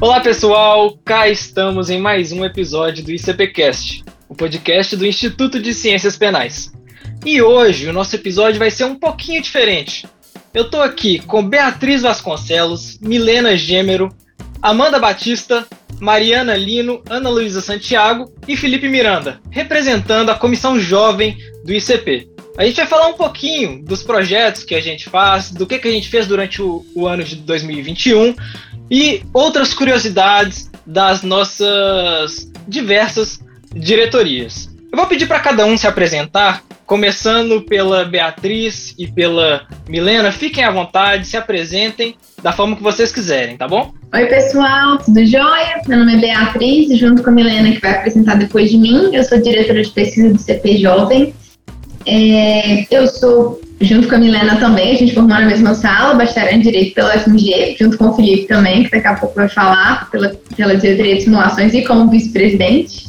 Olá pessoal, cá estamos em mais um episódio do ICPcast, o podcast do Instituto de Ciências Penais. E hoje o nosso episódio vai ser um pouquinho diferente. Eu tô aqui com Beatriz Vasconcelos, Milena Gêmero, Amanda Batista, Mariana Lino, Ana Luísa Santiago e Felipe Miranda, representando a comissão jovem do ICP. A gente vai falar um pouquinho dos projetos que a gente faz, do que, que a gente fez durante o, o ano de 2021 e outras curiosidades das nossas diversas diretorias. Eu vou pedir para cada um se apresentar, começando pela Beatriz e pela Milena. Fiquem à vontade, se apresentem da forma que vocês quiserem, tá bom? Oi, pessoal, tudo jóia? Meu nome é Beatriz, junto com a Milena, que vai apresentar depois de mim. Eu sou diretora de pesquisa do CP Jovem. É, eu sou, junto com a Milena também, a gente formou na mesma sala, bacharel em Direito pela FMG, junto com o Felipe também, que daqui a pouco vai falar, pela, pela diretoria de simulações e como vice-presidente.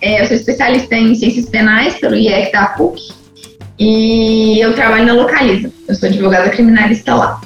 É, eu sou especialista em ciências penais pelo IEC da PUC e eu trabalho na Localiza. Eu sou advogada criminalista lá.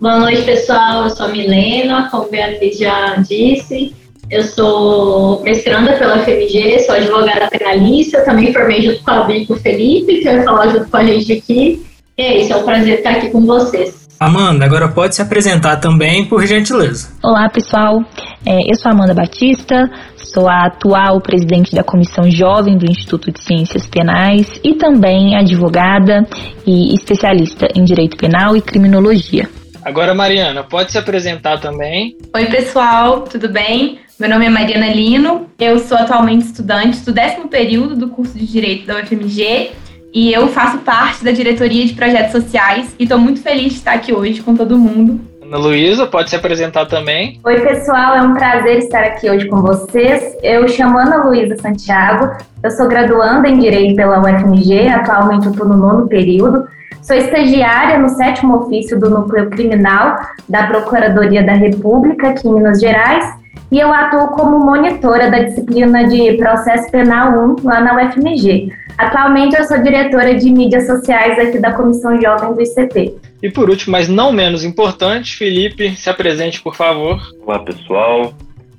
Boa noite, pessoal. Eu sou a Milena, como a Beatriz já disse. Eu sou mestranda pela FMG, sou advogada penalista, também formei junto com a Bia e com o Felipe, que vai falar junto com a gente aqui. E é isso, é um prazer estar aqui com vocês. Amanda, agora pode se apresentar também, por gentileza. Olá, pessoal. É, eu sou Amanda Batista, sou a atual presidente da Comissão Jovem do Instituto de Ciências Penais e também advogada e especialista em Direito Penal e Criminologia. Agora, Mariana, pode se apresentar também. Oi, pessoal, tudo bem? Meu nome é Mariana Lino, eu sou atualmente estudante do décimo período do curso de Direito da UFMG e eu faço parte da diretoria de projetos sociais e estou muito feliz de estar aqui hoje com todo mundo. Luísa, pode se apresentar também. Oi, pessoal, é um prazer estar aqui hoje com vocês. Eu chamo Ana Luísa Santiago, eu sou graduanda em Direito pela UFMG, atualmente eu estou no nono período. Sou estagiária no sétimo ofício do Núcleo Criminal da Procuradoria da República, aqui em Minas Gerais, e eu atuo como monitora da disciplina de Processo Penal 1 lá na UFMG. Atualmente eu sou diretora de mídias sociais aqui da Comissão Jovem do ICP. E por último, mas não menos importante, Felipe, se apresente, por favor. Olá, pessoal.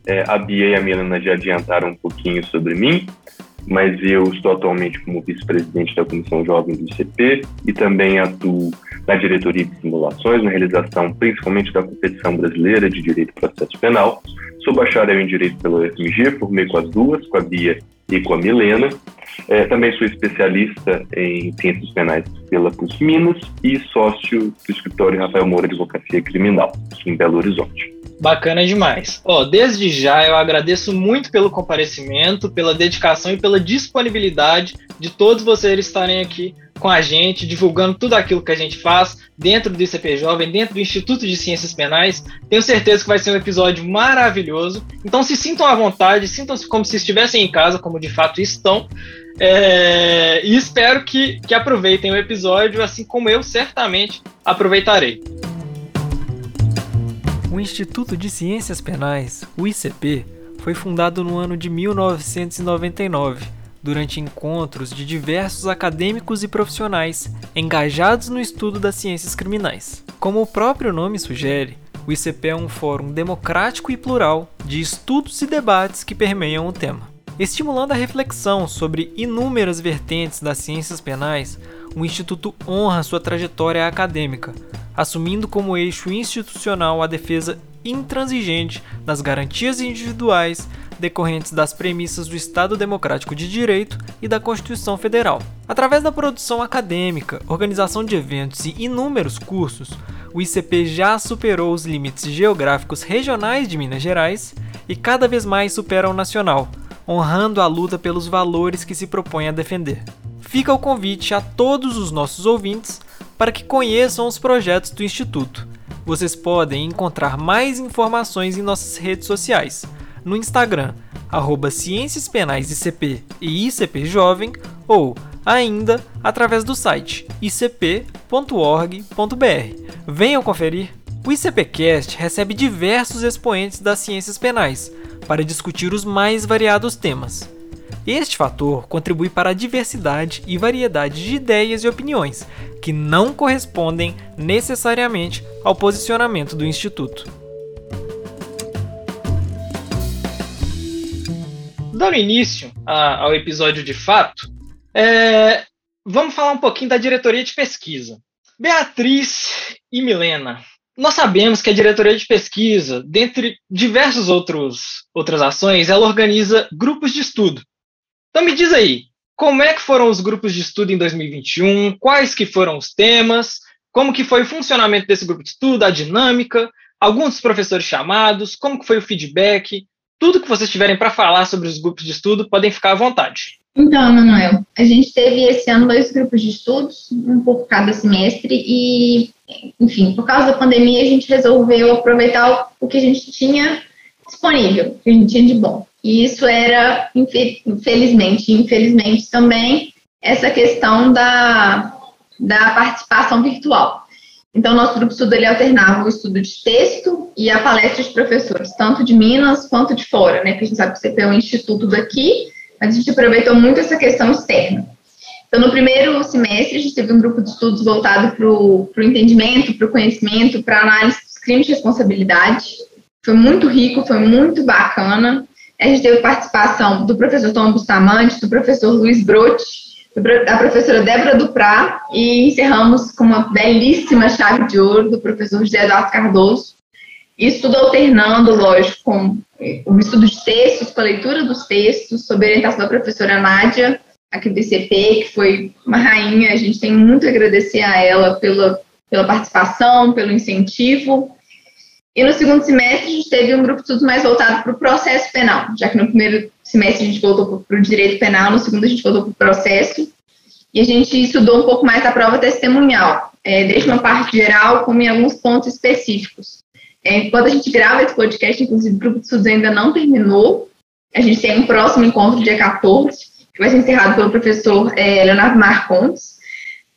É, a Bia e a Milena já adiantaram um pouquinho sobre mim, mas eu estou atualmente como vice-presidente da Comissão Jovem do ICP e também atuo na diretoria de simulações, na realização principalmente da competição brasileira de direito e processo penal. Sou bacharel em direito pela UFMG, formei com as duas, com a Bia e com a Milena. É, também sou especialista em ciências penais pela PUC Minas e sócio do escritório Rafael Moura Advocacia Criminal, aqui em Belo Horizonte. Bacana demais. Ó, desde já eu agradeço muito pelo comparecimento, pela dedicação e pela disponibilidade de todos vocês estarem aqui com a gente, divulgando tudo aquilo que a gente faz dentro do ICP Jovem, dentro do Instituto de Ciências Penais. Tenho certeza que vai ser um episódio maravilhoso. Então se sintam à vontade, sintam-se como se estivessem em casa, como de fato estão. É... E espero que, que aproveitem o episódio, assim como eu certamente aproveitarei. O Instituto de Ciências Penais, o ICP, foi fundado no ano de 1999 durante encontros de diversos acadêmicos e profissionais engajados no estudo das ciências criminais. Como o próprio nome sugere, o ICP é um fórum democrático e plural de estudos e debates que permeiam o tema. Estimulando a reflexão sobre inúmeras vertentes das ciências penais, o Instituto honra sua trajetória acadêmica, assumindo como eixo institucional a defesa intransigente das garantias individuais decorrentes das premissas do Estado Democrático de Direito e da Constituição Federal. Através da produção acadêmica, organização de eventos e inúmeros cursos, o ICP já superou os limites geográficos regionais de Minas Gerais e cada vez mais supera o nacional, honrando a luta pelos valores que se propõe a defender. Fica o convite a todos os nossos ouvintes para que conheçam os projetos do Instituto. Vocês podem encontrar mais informações em nossas redes sociais no Instagram, arroba Ciências Penais ICP e ICP Jovem, ou ainda através do site icp.org.br. Venham conferir! O ICPcast recebe diversos expoentes das ciências penais para discutir os mais variados temas. Este fator contribui para a diversidade e variedade de ideias e opiniões, que não correspondem necessariamente ao posicionamento do Instituto. Dando início a, ao episódio de fato, é, vamos falar um pouquinho da diretoria de pesquisa. Beatriz e Milena, nós sabemos que a diretoria de pesquisa, dentre diversas outros, outras ações, ela organiza grupos de estudo. Então me diz aí, como é que foram os grupos de estudo em 2021? Quais que foram os temas? Como que foi o funcionamento desse grupo de estudo, a dinâmica? Alguns dos professores chamados? Como que foi o feedback? Tudo que vocês tiverem para falar sobre os grupos de estudo, podem ficar à vontade. Então, Manuel, a gente teve esse ano dois grupos de estudos, um por cada semestre, e, enfim, por causa da pandemia, a gente resolveu aproveitar o que a gente tinha disponível, o que a gente tinha de bom. E isso era, infelizmente, infelizmente também, essa questão da, da participação virtual. Então, nosso grupo estudo ele alternava o estudo de texto e a palestra de professores, tanto de Minas quanto de fora, né? Porque a gente sabe que o CP é um instituto daqui, mas a gente aproveitou muito essa questão externa. Então, no primeiro semestre, a gente teve um grupo de estudos voltado para o entendimento, para o conhecimento, para análise dos crimes de responsabilidade. Foi muito rico, foi muito bacana. A gente teve participação do professor Tom Bustamante, do professor Luiz Brotti, da professora Débora Duprá, e encerramos com uma belíssima chave de ouro do professor José Eduardo Cardoso. Isso tudo alternando, lógico, com o estudo de textos, com a leitura dos textos, sob orientação da professora Nádia, aqui do que foi uma rainha, a gente tem muito a agradecer a ela pela, pela participação, pelo incentivo. E no segundo semestre, a gente teve um grupo de estudos mais voltado para o processo penal, já que no primeiro semestre a gente voltou para o direito penal, no segundo a gente voltou para o processo, e a gente estudou um pouco mais a prova testemunhal, é, desde uma parte geral, como em alguns pontos específicos. É, quando a gente grava esse podcast, inclusive o grupo de estudos ainda não terminou. A gente tem um próximo encontro dia 14, que vai ser encerrado pelo professor é, Leonardo Marcondes.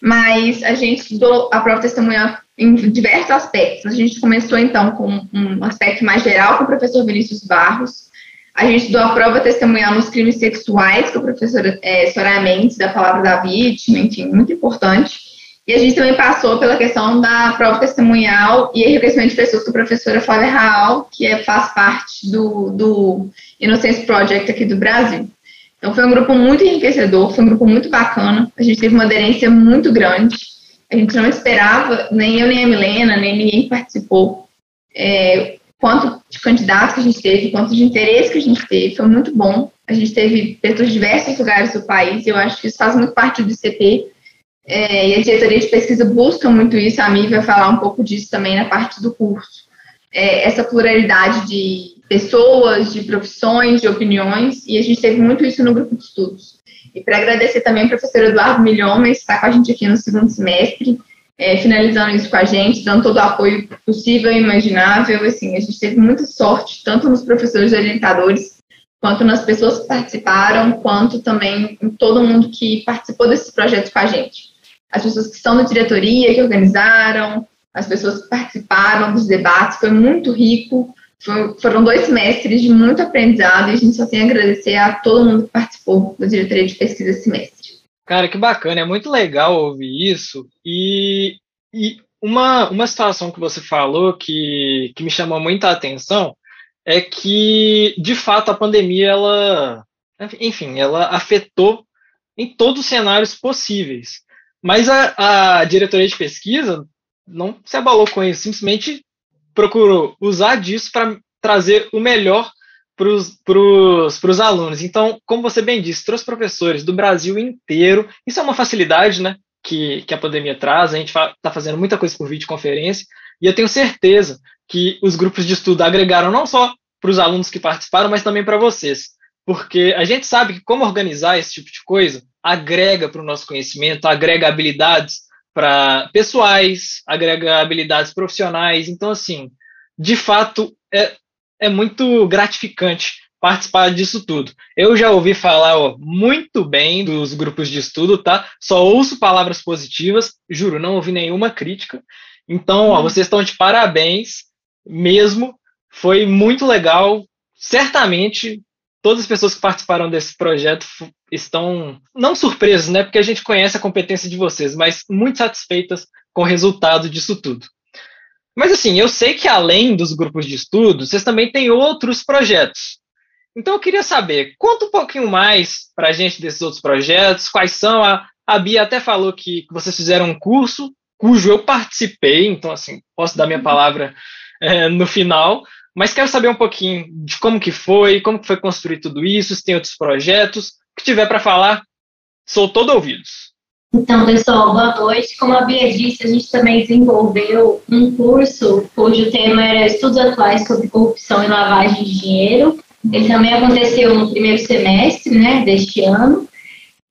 Mas a gente estudou a prova testemunhal em diversos aspectos. A gente começou, então, com um aspecto mais geral com o professor Vinícius Barros. A gente estudou a prova testemunhal nos crimes sexuais, com a professora é, Soraya Mendes, da Palavra da Vítima, enfim, muito importante. E a gente também passou pela questão da prova testemunhal e enriquecimento de pessoas com a professora Flávia Raal, que é, faz parte do, do Innocence Project aqui do Brasil. Então foi um grupo muito enriquecedor, foi um grupo muito bacana, a gente teve uma aderência muito grande, a gente não esperava, nem eu nem a Milena, nem ninguém participou, é, quanto de candidatos que a gente teve, quanto de interesse que a gente teve, foi muito bom. A gente teve pessoas de diversos lugares do país, eu acho que isso faz muito parte do ICP, é, e a diretoria de pesquisa busca muito isso, a Mi vai falar um pouco disso também na parte do curso. É, essa pluralidade de pessoas, de profissões, de opiniões, e a gente teve muito isso no grupo de estudos. E para agradecer também ao professor Eduardo Milhoma, que está com a gente aqui no segundo semestre, é, finalizando isso com a gente, dando todo o apoio possível e imaginável. Assim, a gente teve muita sorte, tanto nos professores orientadores, quanto nas pessoas que participaram, quanto também em todo mundo que participou desse projeto com a gente as pessoas que estão na diretoria, que organizaram, as pessoas que participaram dos debates, foi muito rico. Foram dois semestres de muito aprendizado e a gente só tem a agradecer a todo mundo que participou da diretoria de pesquisa esse semestre. Cara, que bacana, é muito legal ouvir isso. E, e uma, uma situação que você falou que, que me chamou muita atenção é que, de fato, a pandemia, ela, enfim, ela afetou em todos os cenários possíveis. Mas a, a diretoria de pesquisa não se abalou com isso, simplesmente procurou usar disso para trazer o melhor para os alunos. Então, como você bem disse, trouxe professores do Brasil inteiro. Isso é uma facilidade né, que, que a pandemia traz. A gente está fazendo muita coisa por videoconferência. E eu tenho certeza que os grupos de estudo agregaram não só para os alunos que participaram, mas também para vocês. Porque a gente sabe que como organizar esse tipo de coisa agrega para o nosso conhecimento, agrega habilidades para pessoais, agrega habilidades profissionais. Então, assim, de fato, é, é muito gratificante participar disso tudo. Eu já ouvi falar ó, muito bem dos grupos de estudo, tá? Só ouço palavras positivas, juro, não ouvi nenhuma crítica. Então, ó, vocês estão de parabéns mesmo. Foi muito legal. Certamente todas as pessoas que participaram desse projeto estão não surpresas, né? Porque a gente conhece a competência de vocês, mas muito satisfeitas com o resultado disso tudo. Mas assim, eu sei que além dos grupos de estudo, vocês também têm outros projetos. Então eu queria saber, conta um pouquinho mais para a gente desses outros projetos, quais são. A, a Bia até falou que, vocês fizeram um curso cujo eu participei, então assim, posso dar minha uhum. palavra é, no final, mas quero saber um pouquinho de como que foi, como que foi construir tudo isso, se tem outros projetos, o que tiver para falar, sou todo ouvidos. Então, pessoal, boa noite. Como a Bia disse, a gente também desenvolveu um curso cujo tema era Estudos Atuais sobre Corrupção e Lavagem de Dinheiro. Ele também aconteceu no primeiro semestre né, deste ano.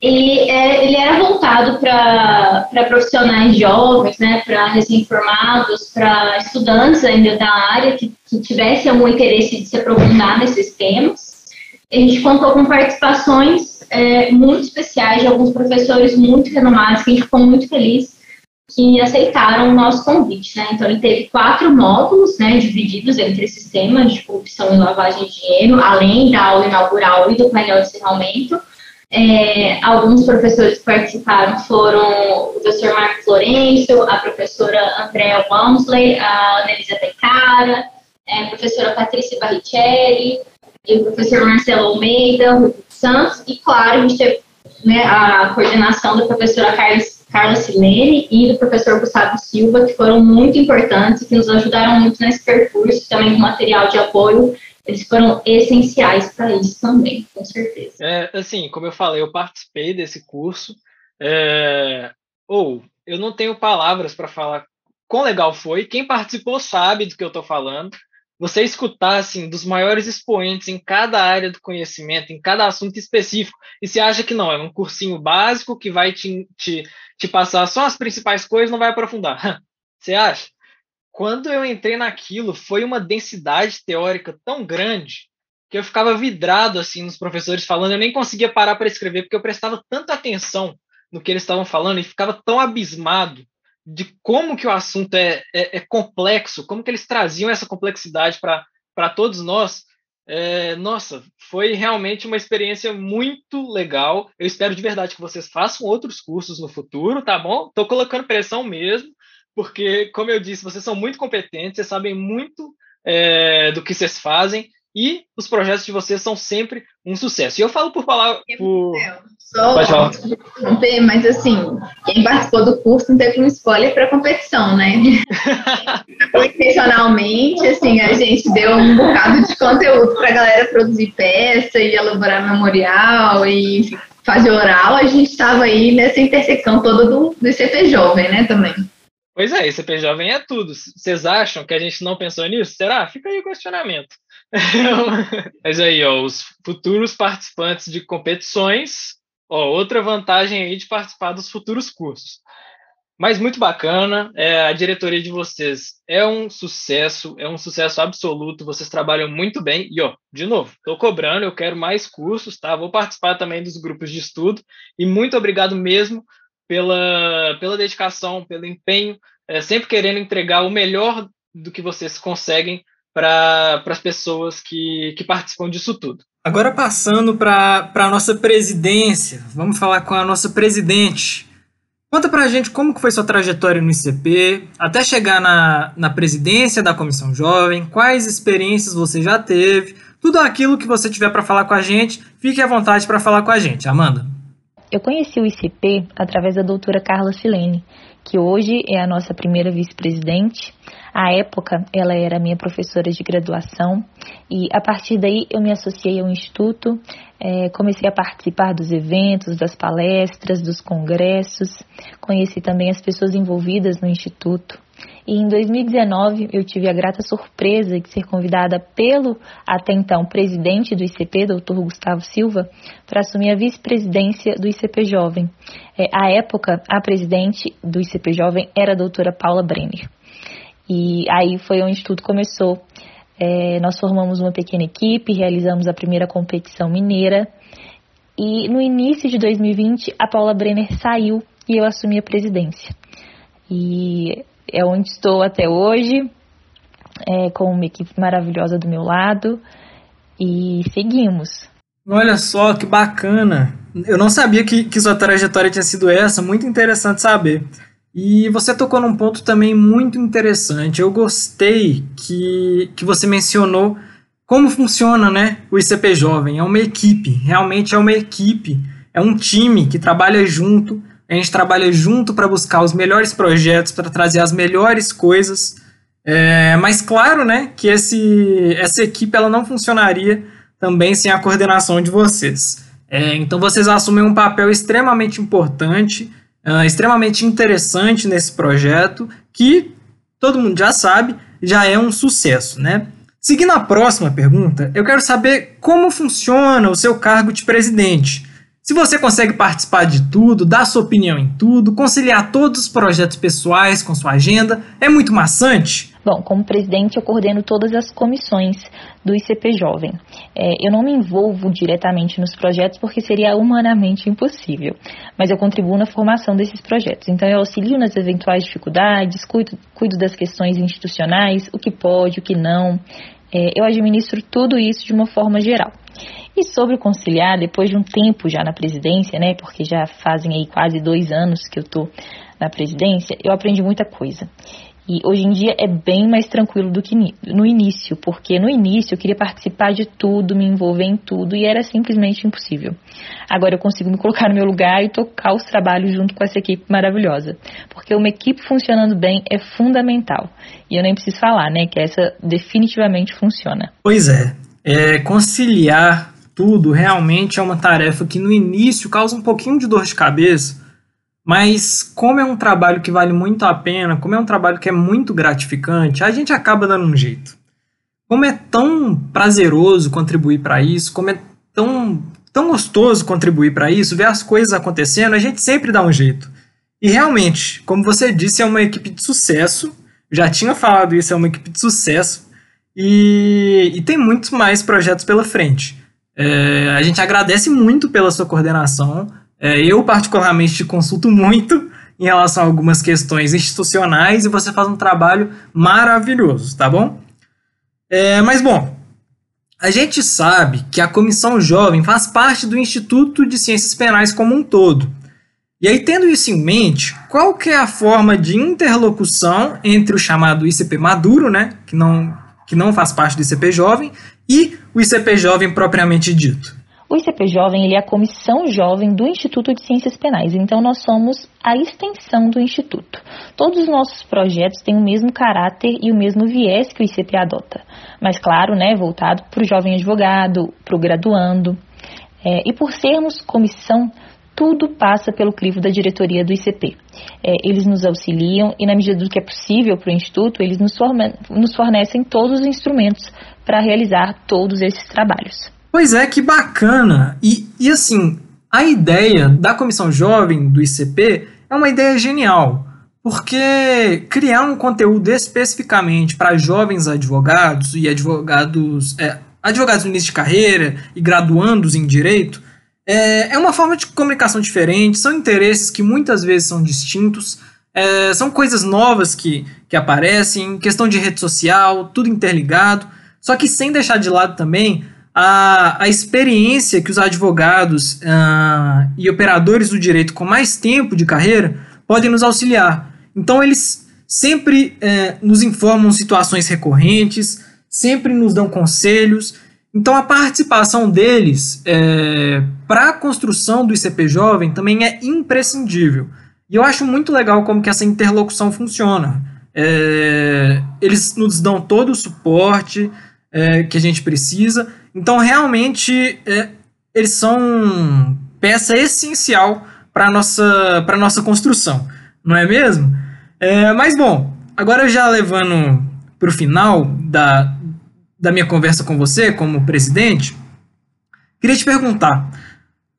É, ele era voltado para profissionais jovens, né, para recém-formados, para estudantes ainda da área que, que tivessem algum interesse de se aprofundar nesses temas. A gente contou com participações é, muito especiais de alguns professores muito renomados, que a gente ficou muito feliz que aceitaram o nosso convite. Né? Então, ele teve quatro módulos né, divididos entre esses temas de corrupção e lavagem de dinheiro, além da aula inaugural e do painel de encerramento. É, alguns professores que participaram foram o Dr. Marcos Lourenço, a professora Andrea Walmsley, a Anelisa Tecara, é, a professora Patrícia Barrichelli, e o professor Marcelo Almeida, o Santos, e claro, a gente teve né, a coordenação da professora Carlos, Carla Silene e do professor Gustavo Silva, que foram muito importantes, que nos ajudaram muito nesse percurso, também com material de apoio eles foram essenciais para isso também, com certeza. É, assim, como eu falei, eu participei desse curso, é, ou eu não tenho palavras para falar quão legal foi. Quem participou sabe do que eu estou falando. Você escutar assim dos maiores expoentes em cada área do conhecimento, em cada assunto específico, e se acha que não, é um cursinho básico que vai te, te, te passar só as principais coisas, não vai aprofundar. Você acha? Quando eu entrei naquilo, foi uma densidade teórica tão grande que eu ficava vidrado assim nos professores falando, eu nem conseguia parar para escrever porque eu prestava tanta atenção no que eles estavam falando e ficava tão abismado de como que o assunto é, é, é complexo, como que eles traziam essa complexidade para todos nós. É, nossa, foi realmente uma experiência muito legal. Eu espero de verdade que vocês façam outros cursos no futuro, tá bom? Estou colocando pressão mesmo, porque, como eu disse, vocês são muito competentes, vocês sabem muito é, do que vocês fazem e os projetos de vocês são sempre um sucesso. E eu falo por falar. Por... Só falar. mas assim, quem participou do curso não teve um spoiler para competição, né? Intencionalmente, assim, a gente deu um bocado de conteúdo para a galera produzir peça e elaborar memorial e fazer oral. A gente estava aí nessa intersecção toda do, do ICP Jovem, né, também. Pois é, ICP Jovem é tudo. Vocês acham que a gente não pensou nisso? Será? Fica aí o questionamento. Mas aí, ó, os futuros participantes de competições, ó, outra vantagem aí de participar dos futuros cursos. Mas muito bacana, é, a diretoria de vocês é um sucesso, é um sucesso absoluto, vocês trabalham muito bem. E, ó, de novo, estou cobrando, eu quero mais cursos, tá? Vou participar também dos grupos de estudo. E muito obrigado mesmo pela, pela dedicação, pelo empenho, é, sempre querendo entregar o melhor do que vocês conseguem para as pessoas que, que participam disso tudo. Agora passando para a nossa presidência, vamos falar com a nossa presidente. Conta para a gente como que foi sua trajetória no ICP, até chegar na, na presidência da Comissão Jovem, quais experiências você já teve, tudo aquilo que você tiver para falar com a gente, fique à vontade para falar com a gente. Amanda. Eu conheci o ICP através da doutora Carla Silene, que hoje é a nossa primeira vice-presidente. À época, ela era minha professora de graduação e a partir daí eu me associei ao Instituto, é, comecei a participar dos eventos, das palestras, dos congressos, conheci também as pessoas envolvidas no Instituto. E em 2019 eu tive a grata surpresa de ser convidada pelo até então presidente do ICP, Dr. Gustavo Silva, para assumir a vice-presidência do ICP Jovem. É, à época, a presidente do ICP Jovem era a doutora Paula Brenner. E aí foi onde tudo começou. É, nós formamos uma pequena equipe, realizamos a primeira competição mineira. E no início de 2020, a Paula Brenner saiu e eu assumi a presidência. E é onde estou até hoje, é, com uma equipe maravilhosa do meu lado e seguimos. Olha só que bacana! Eu não sabia que, que sua trajetória tinha sido essa, muito interessante saber. E você tocou num ponto também muito interessante. Eu gostei que, que você mencionou como funciona né, o ICP Jovem. É uma equipe, realmente é uma equipe, é um time que trabalha junto. A gente trabalha junto para buscar os melhores projetos, para trazer as melhores coisas. É, mas claro, né, que esse, essa equipe ela não funcionaria também sem a coordenação de vocês. É, então vocês assumem um papel extremamente importante, uh, extremamente interessante nesse projeto, que todo mundo já sabe, já é um sucesso, né? Seguindo a próxima pergunta, eu quero saber como funciona o seu cargo de presidente. Se você consegue participar de tudo, dar sua opinião em tudo, conciliar todos os projetos pessoais com sua agenda, é muito maçante? Bom, como presidente, eu coordeno todas as comissões do ICP Jovem. É, eu não me envolvo diretamente nos projetos porque seria humanamente impossível, mas eu contribuo na formação desses projetos. Então, eu auxilio nas eventuais dificuldades, cuido, cuido das questões institucionais, o que pode, o que não. É, eu administro tudo isso de uma forma geral. E sobre conciliar, depois de um tempo já na presidência, né, porque já fazem aí quase dois anos que eu estou na presidência, eu aprendi muita coisa. E hoje em dia é bem mais tranquilo do que no início, porque no início eu queria participar de tudo, me envolver em tudo e era simplesmente impossível. Agora eu consigo me colocar no meu lugar e tocar os trabalhos junto com essa equipe maravilhosa, porque uma equipe funcionando bem é fundamental. E eu nem preciso falar, né, que essa definitivamente funciona. Pois é, é conciliar tudo realmente é uma tarefa que no início causa um pouquinho de dor de cabeça mas como é um trabalho que vale muito a pena, como é um trabalho que é muito gratificante, a gente acaba dando um jeito. Como é tão prazeroso contribuir para isso, como é tão, tão gostoso contribuir para isso, ver as coisas acontecendo, a gente sempre dá um jeito. E realmente, como você disse, é uma equipe de sucesso. Já tinha falado isso, é uma equipe de sucesso. E, e tem muitos mais projetos pela frente. É, a gente agradece muito pela sua coordenação. É, eu, particularmente, te consulto muito em relação a algumas questões institucionais e você faz um trabalho maravilhoso, tá bom? É, mas, bom, a gente sabe que a Comissão Jovem faz parte do Instituto de Ciências Penais como um todo. E aí, tendo isso em mente, qual que é a forma de interlocução entre o chamado ICP Maduro, né, que não, que não faz parte do ICP Jovem, e o ICP Jovem propriamente dito? O ICP Jovem ele é a comissão jovem do Instituto de Ciências Penais, então nós somos a extensão do Instituto. Todos os nossos projetos têm o mesmo caráter e o mesmo viés que o ICP adota, mas claro, né, voltado para o jovem advogado, para o graduando. É, e por sermos comissão, tudo passa pelo crivo da diretoria do ICP. É, eles nos auxiliam e, na medida do que é possível para o Instituto, eles nos, fornecem todos os instrumentos para realizar todos esses trabalhos. Pois é, que bacana! E, e assim, a ideia da Comissão Jovem do ICP é uma ideia genial, porque criar um conteúdo especificamente para jovens advogados e advogados, é, advogados no início de carreira e graduandos em direito é, é uma forma de comunicação diferente, são interesses que muitas vezes são distintos, é, são coisas novas que, que aparecem, questão de rede social, tudo interligado, só que sem deixar de lado também a, a experiência que os advogados uh, e operadores do direito com mais tempo de carreira podem nos auxiliar. Então, eles sempre uh, nos informam situações recorrentes, sempre nos dão conselhos. Então, a participação deles eh, para a construção do ICP Jovem também é imprescindível. E eu acho muito legal como que essa interlocução funciona. É, eles nos dão todo o suporte é, que a gente precisa, então, realmente, é, eles são peça essencial para nossa, nossa construção, não é mesmo? É, mas, bom, agora já levando para o final da, da minha conversa com você, como presidente, queria te perguntar: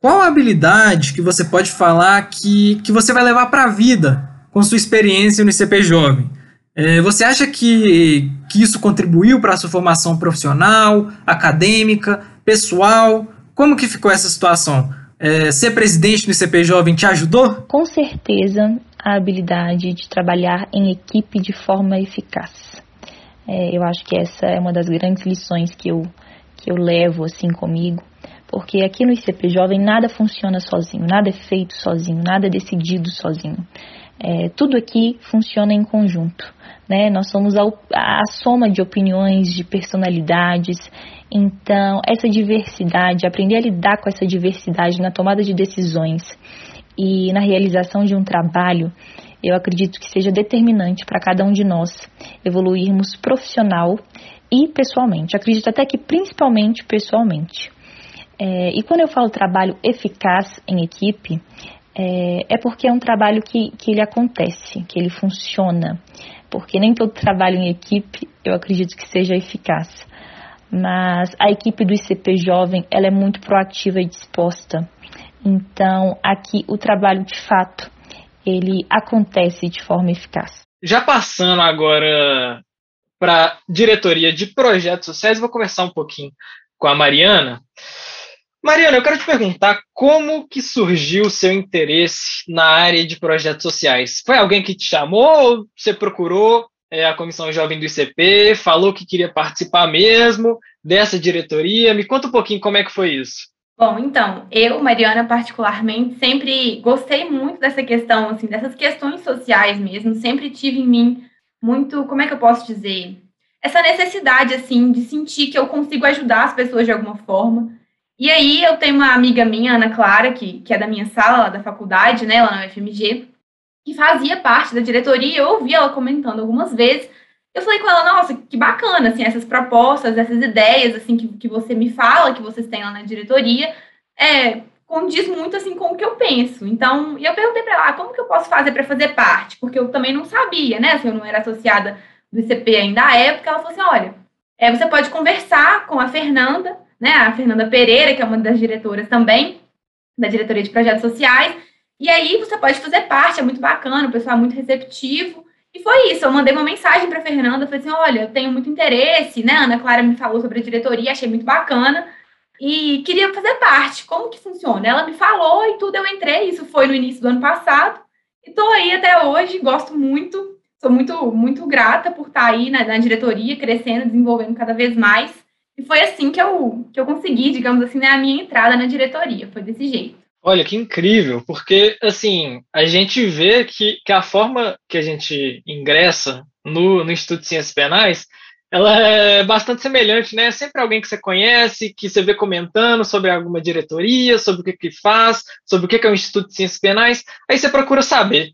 qual a habilidade que você pode falar que, que você vai levar para a vida com sua experiência no ICP Jovem? É, você acha que, que isso contribuiu para a sua formação profissional, acadêmica, pessoal? Como que ficou essa situação? É, ser presidente do ICP Jovem te ajudou? Com certeza, a habilidade de trabalhar em equipe de forma eficaz. É, eu acho que essa é uma das grandes lições que eu, que eu levo assim comigo, porque aqui no ICP Jovem nada funciona sozinho, nada é feito sozinho, nada é decidido sozinho. É, tudo aqui funciona em conjunto. Né? Nós somos a, a soma de opiniões, de personalidades. Então, essa diversidade, aprender a lidar com essa diversidade na tomada de decisões e na realização de um trabalho, eu acredito que seja determinante para cada um de nós evoluirmos profissional e pessoalmente. Acredito até que principalmente pessoalmente. É, e quando eu falo trabalho eficaz em equipe, é, é, porque é um trabalho que, que ele acontece, que ele funciona. Porque nem todo trabalho em equipe eu acredito que seja eficaz. Mas a equipe do ICP Jovem ela é muito proativa e disposta. Então, aqui o trabalho de fato ele acontece de forma eficaz. Já passando agora para diretoria de projetos sociais, vou conversar um pouquinho com a Mariana. Mariana, eu quero te perguntar como que surgiu o seu interesse na área de projetos sociais? Foi alguém que te chamou ou você procurou é, a Comissão Jovem do ICP, falou que queria participar mesmo dessa diretoria? Me conta um pouquinho como é que foi isso. Bom, então, eu, Mariana, particularmente, sempre gostei muito dessa questão, assim, dessas questões sociais mesmo, sempre tive em mim muito, como é que eu posso dizer? Essa necessidade, assim, de sentir que eu consigo ajudar as pessoas de alguma forma. E aí eu tenho uma amiga minha, Ana Clara, que, que é da minha sala lá da faculdade, né, lá na UFMG, que fazia parte da diretoria, eu ouvi ela comentando algumas vezes. Eu falei com ela, nossa, que bacana, assim, essas propostas, essas ideias, assim, que, que você me fala, que vocês têm lá na diretoria, é, condiz muito, assim, com o que eu penso. Então, eu perguntei para ela, ah, como que eu posso fazer para fazer parte? Porque eu também não sabia, né, assim, eu não era associada do ICP ainda à época, ela falou assim, olha, é, você pode conversar com a Fernanda, né, a Fernanda Pereira, que é uma das diretoras também, da diretoria de projetos sociais, e aí você pode fazer parte, é muito bacana, o pessoal é muito receptivo. E foi isso, eu mandei uma mensagem para Fernanda, falei assim, olha, eu tenho muito interesse, né, Ana Clara me falou sobre a diretoria, achei muito bacana, e queria fazer parte, como que funciona? Ela me falou e tudo, eu entrei, isso foi no início do ano passado, e estou aí até hoje, gosto muito, sou muito, muito grata por estar aí na, na diretoria, crescendo, desenvolvendo cada vez mais, e foi assim que eu, que eu consegui, digamos assim, né, a minha entrada na diretoria. Foi desse jeito. Olha, que incrível, porque, assim, a gente vê que, que a forma que a gente ingressa no, no Instituto de Ciências Penais, ela é bastante semelhante, né? É sempre alguém que você conhece, que você vê comentando sobre alguma diretoria, sobre o que que faz, sobre o que que é o Instituto de Ciências Penais, aí você procura saber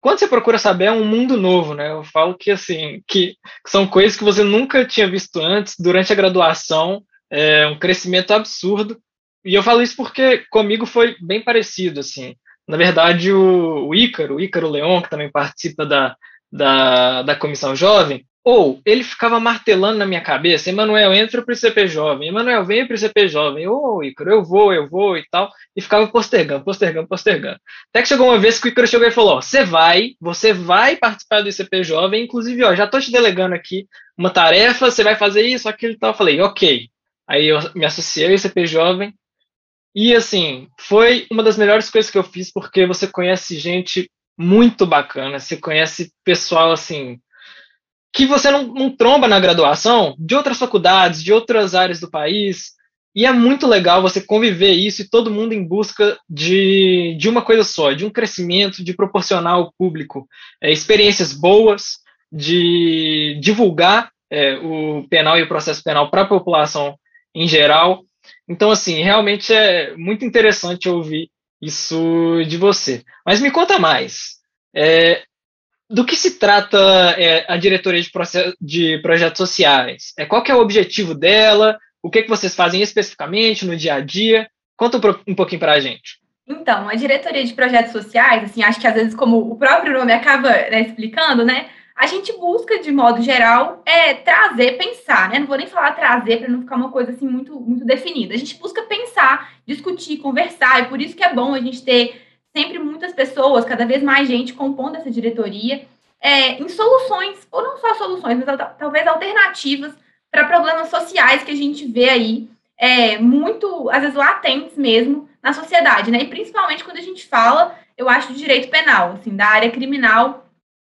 quando você procura saber, é um mundo novo, né? Eu falo que, assim, que são coisas que você nunca tinha visto antes, durante a graduação, é um crescimento absurdo. E eu falo isso porque comigo foi bem parecido, assim. Na verdade, o, o Ícaro, o Ícaro Leon, que também participa da, da, da comissão jovem, ou ele ficava martelando na minha cabeça, Emanuel, entra para o ICP Jovem, Emanuel, vem para o ICP Jovem, ô, Ícaro, eu vou, eu vou e tal, e ficava postergando, postergando, postergando. Até que chegou uma vez que o Ícaro chegou e falou, você vai, você vai participar do ICP Jovem, inclusive, ó, já estou te delegando aqui uma tarefa, você vai fazer isso, aquilo e tal. Eu falei, ok. Aí eu me associei ao ICP Jovem, e assim, foi uma das melhores coisas que eu fiz, porque você conhece gente muito bacana, você conhece pessoal, assim, que você não, não tromba na graduação de outras faculdades, de outras áreas do país. E é muito legal você conviver isso e todo mundo em busca de, de uma coisa só, de um crescimento, de proporcionar ao público é, experiências boas, de divulgar é, o penal e o processo penal para a população em geral. Então, assim, realmente é muito interessante ouvir isso de você. Mas me conta mais. É, do que se trata é, a diretoria de, de, projetos sociais? É, qual é o objetivo dela? O que, que vocês fazem especificamente no dia a dia? Conta um, um pouquinho para a gente. Então, a diretoria de projetos sociais, assim, acho que às vezes, como o próprio nome acaba né, explicando, né? A gente busca, de modo geral, é trazer, pensar, né? Não vou nem falar trazer para não ficar uma coisa assim muito, muito definida. A gente busca pensar, discutir, conversar, e por isso que é bom a gente ter sempre muitas pessoas, cada vez mais gente compondo essa diretoria, é, em soluções, ou não só soluções, mas talvez alternativas para problemas sociais que a gente vê aí, é, muito, às vezes, latentes mesmo na sociedade, né? E principalmente quando a gente fala, eu acho, de direito penal, assim, da área criminal,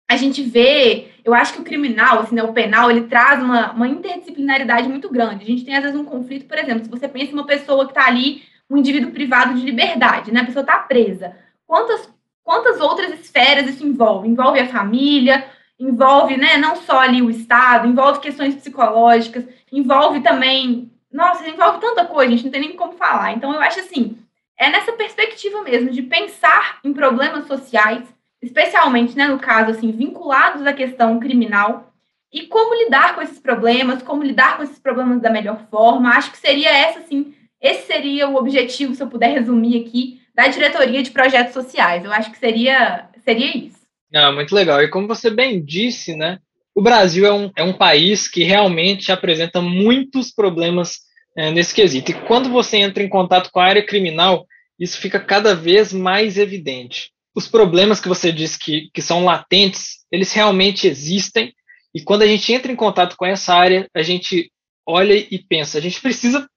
a gente vê eu acho que o criminal, assim, né, o penal, ele traz uma, uma interdisciplinaridade muito grande. A gente tem, às vezes, um conflito, por exemplo, se você pensa em uma pessoa que está ali, um indivíduo privado de liberdade, né? A pessoa está presa. Quantas, quantas outras esferas isso envolve? Envolve a família, envolve, né, não só ali o Estado, envolve questões psicológicas, envolve também, nossa, envolve tanta coisa, a gente não tem nem como falar. Então, eu acho assim, é nessa perspectiva mesmo, de pensar em problemas sociais, especialmente, né, no caso, assim, vinculados à questão criminal, e como lidar com esses problemas, como lidar com esses problemas da melhor forma. Acho que seria essa, assim, esse seria o objetivo, se eu puder resumir aqui, da diretoria de projetos sociais. Eu acho que seria, seria isso. Ah, muito legal. E como você bem disse, né, o Brasil é um, é um país que realmente apresenta muitos problemas é, nesse quesito. E quando você entra em contato com a área criminal, isso fica cada vez mais evidente. Os problemas que você diz que, que são latentes, eles realmente existem. E quando a gente entra em contato com essa área, a gente olha e pensa, a gente precisa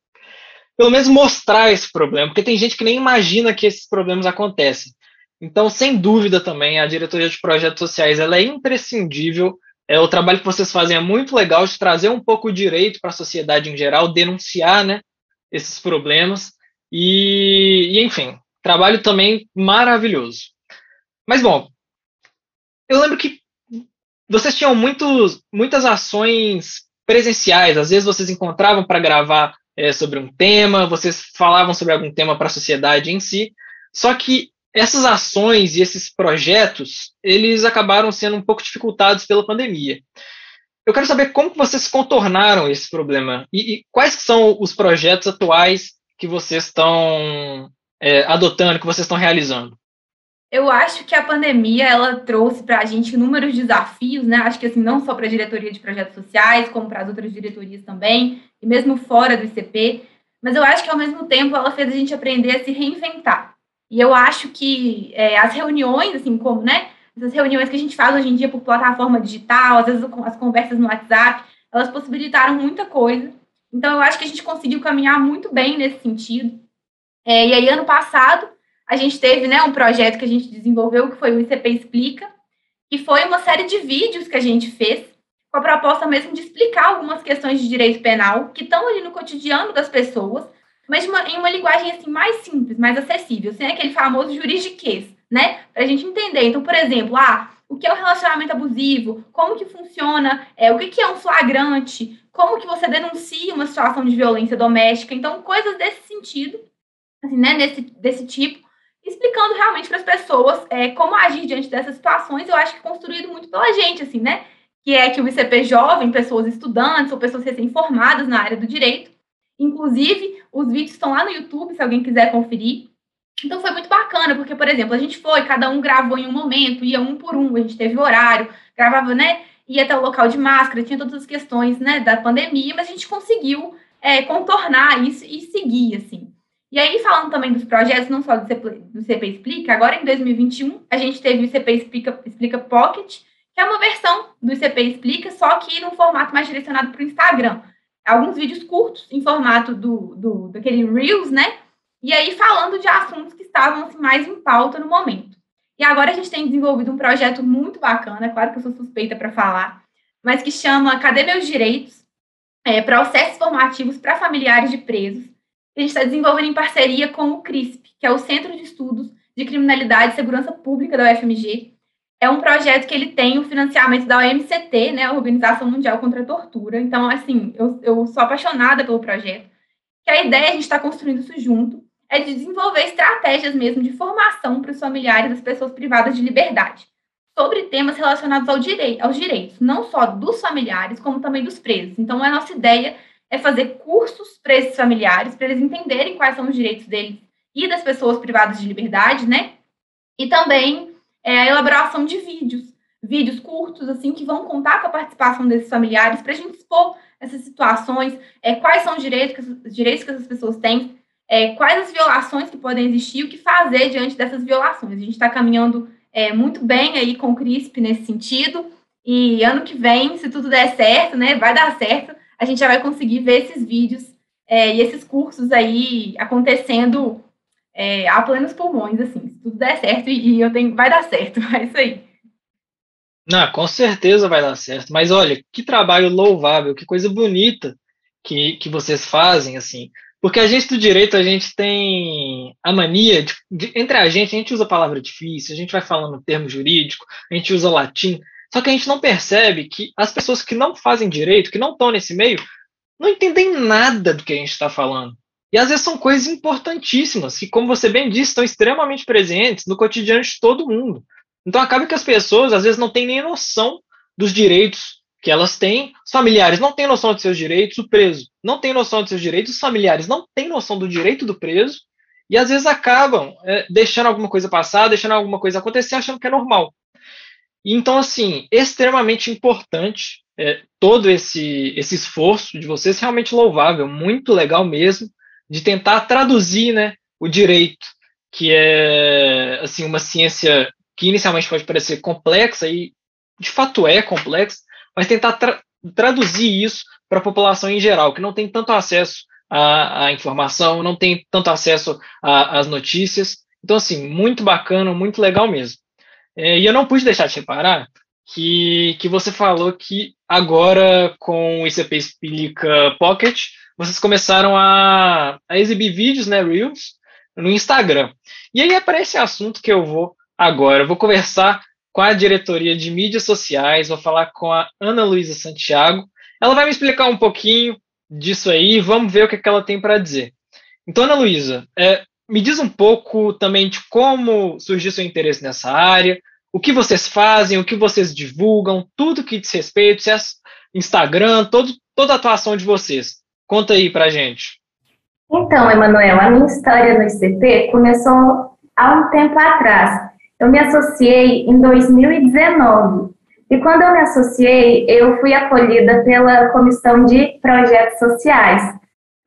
pelo menos mostrar esse problema, porque tem gente que nem imagina que esses problemas acontecem. Então, sem dúvida também, a diretoria de projetos sociais ela é imprescindível. É, o trabalho que vocês fazem é muito legal de trazer um pouco de direito para a sociedade em geral, denunciar né, esses problemas. E, e, enfim, trabalho também maravilhoso. Mas, bom, eu lembro que vocês tinham muitos, muitas ações presenciais, às vezes vocês encontravam para gravar é, sobre um tema, vocês falavam sobre algum tema para a sociedade em si, só que essas ações e esses projetos, eles acabaram sendo um pouco dificultados pela pandemia. Eu quero saber como vocês contornaram esse problema e, e quais são os projetos atuais que vocês estão é, adotando, que vocês estão realizando. Eu acho que a pandemia ela trouxe para a gente inúmeros desafios, né? Acho que assim não só para a diretoria de projetos sociais, como para as outras diretorias também, e mesmo fora do ICP. Mas eu acho que ao mesmo tempo ela fez a gente aprender a se reinventar. E eu acho que é, as reuniões, assim como, né? Essas reuniões que a gente faz hoje em dia por plataforma digital, às vezes as conversas no WhatsApp, elas possibilitaram muita coisa. Então eu acho que a gente conseguiu caminhar muito bem nesse sentido. É, e aí ano passado a gente teve né, um projeto que a gente desenvolveu, que foi o ICP Explica, que foi uma série de vídeos que a gente fez, com a proposta mesmo de explicar algumas questões de direito penal que estão ali no cotidiano das pessoas, mas uma, em uma linguagem assim mais simples, mais acessível, sem aquele famoso juridiquês, né? Para a gente entender. Então, por exemplo, ah, o que é o um relacionamento abusivo, como que funciona, é, o que, que é um flagrante, como que você denuncia uma situação de violência doméstica, então coisas desse sentido, assim, né, nesse, desse tipo, explicando realmente para as pessoas é, como agir diante dessas situações, eu acho que construído muito pela gente, assim, né? Que é que o ICP jovem, pessoas estudantes ou pessoas recém-formadas na área do direito. Inclusive, os vídeos estão lá no YouTube, se alguém quiser conferir. Então foi muito bacana, porque, por exemplo, a gente foi, cada um gravou em um momento, ia um por um, a gente teve horário, gravava, né? Ia até o local de máscara, tinha todas as questões, né, da pandemia, mas a gente conseguiu é, contornar isso e seguir, assim. E aí, falando também dos projetos, não só do CP, do CP Explica, agora em 2021, a gente teve o ICP Explica, Explica Pocket, que é uma versão do ICP Explica, só que num formato mais direcionado para o Instagram. Alguns vídeos curtos, em formato do, do, daquele Reels, né? E aí, falando de assuntos que estavam assim, mais em pauta no momento. E agora a gente tem desenvolvido um projeto muito bacana, claro que eu sou suspeita para falar, mas que chama Cadê Meus Direitos? É, processos formativos para familiares de presos a gente está desenvolvendo em parceria com o CRISP, que é o Centro de Estudos de Criminalidade e Segurança Pública da UFMG. É um projeto que ele tem o financiamento da OMCT, né, a Organização Mundial contra a Tortura. Então, assim, eu, eu sou apaixonada pelo projeto. Que a ideia, a gente está construindo isso junto, é de desenvolver estratégias mesmo de formação para os familiares das pessoas privadas de liberdade, sobre temas relacionados ao direi aos direitos, não só dos familiares, como também dos presos. Então, a nossa ideia é fazer cursos para esses familiares, para eles entenderem quais são os direitos deles e das pessoas privadas de liberdade, né? E também é, a elaboração de vídeos, vídeos curtos, assim, que vão contar com a participação desses familiares para a gente expor essas situações, é, quais são os direitos, os direitos que essas pessoas têm, é, quais as violações que podem existir, o que fazer diante dessas violações. A gente está caminhando é, muito bem aí com o CRISP nesse sentido, e ano que vem, se tudo der certo, né, vai dar certo, a gente já vai conseguir ver esses vídeos é, e esses cursos aí acontecendo é, a plenos pulmões, assim, se tudo der certo, e, eu tenho, vai dar certo, é isso aí. Não, com certeza vai dar certo. Mas olha, que trabalho louvável, que coisa bonita que, que vocês fazem, assim. Porque a gente do direito, a gente tem a mania, de, de, entre a gente, a gente usa palavra difícil, a gente vai falando termo jurídico, a gente usa latim, só que a gente não percebe que as pessoas que não fazem direito, que não estão nesse meio, não entendem nada do que a gente está falando. E às vezes são coisas importantíssimas, que, como você bem disse, estão extremamente presentes no cotidiano de todo mundo. Então acaba que as pessoas, às vezes, não têm nem noção dos direitos que elas têm, os familiares não têm noção de seus direitos, o preso não tem noção de seus direitos, os familiares não têm noção do direito do preso, e às vezes acabam é, deixando alguma coisa passar, deixando alguma coisa acontecer, achando que é normal. Então, assim, extremamente importante é, todo esse, esse esforço de vocês, realmente louvável, muito legal mesmo, de tentar traduzir né, o direito, que é assim uma ciência que inicialmente pode parecer complexa, e de fato é complexa, mas tentar tra traduzir isso para a população em geral, que não tem tanto acesso à, à informação, não tem tanto acesso às notícias. Então, assim, muito bacana, muito legal mesmo. É, e eu não pude deixar de reparar que, que você falou que agora com o ICP Explica Pocket, vocês começaram a, a exibir vídeos, né, Reels, no Instagram. E aí é para esse assunto que eu vou agora. Eu vou conversar com a diretoria de mídias sociais, vou falar com a Ana Luísa Santiago. Ela vai me explicar um pouquinho disso aí, vamos ver o que, é que ela tem para dizer. Então, Ana Luísa, é, me diz um pouco também de como surgiu seu interesse nessa área, o que vocês fazem, o que vocês divulgam, tudo que diz respeito, se é Instagram, todo, toda a atuação de vocês. Conta aí pra gente. Então, Emanuel, a minha história no ICP começou há um tempo atrás. Eu me associei em 2019. E quando eu me associei, eu fui acolhida pela Comissão de Projetos Sociais,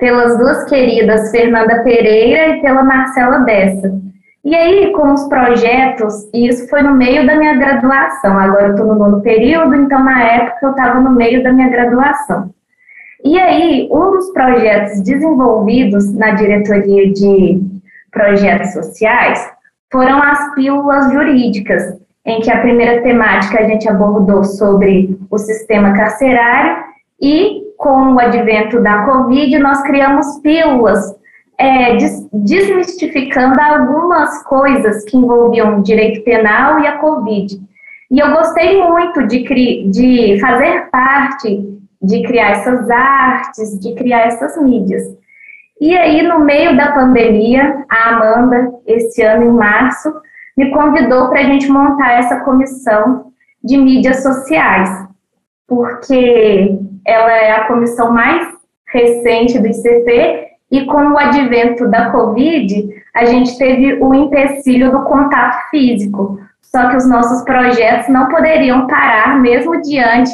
pelas duas queridas Fernanda Pereira e pela Marcela Dessa. E aí, com os projetos, e isso foi no meio da minha graduação, agora eu estou no nono período, então na época eu estava no meio da minha graduação. E aí, um dos projetos desenvolvidos na diretoria de projetos sociais foram as pílulas jurídicas, em que a primeira temática a gente abordou sobre o sistema carcerário e com o advento da Covid nós criamos pílulas é, des desmistificando algumas coisas que envolviam direito penal e a Covid. E eu gostei muito de, de fazer parte, de criar essas artes, de criar essas mídias. E aí, no meio da pandemia, a Amanda, esse ano em março, me convidou para a gente montar essa comissão de mídias sociais, porque ela é a comissão mais recente do ICP e com o advento da Covid, a gente teve o empecilho do contato físico. Só que os nossos projetos não poderiam parar mesmo diante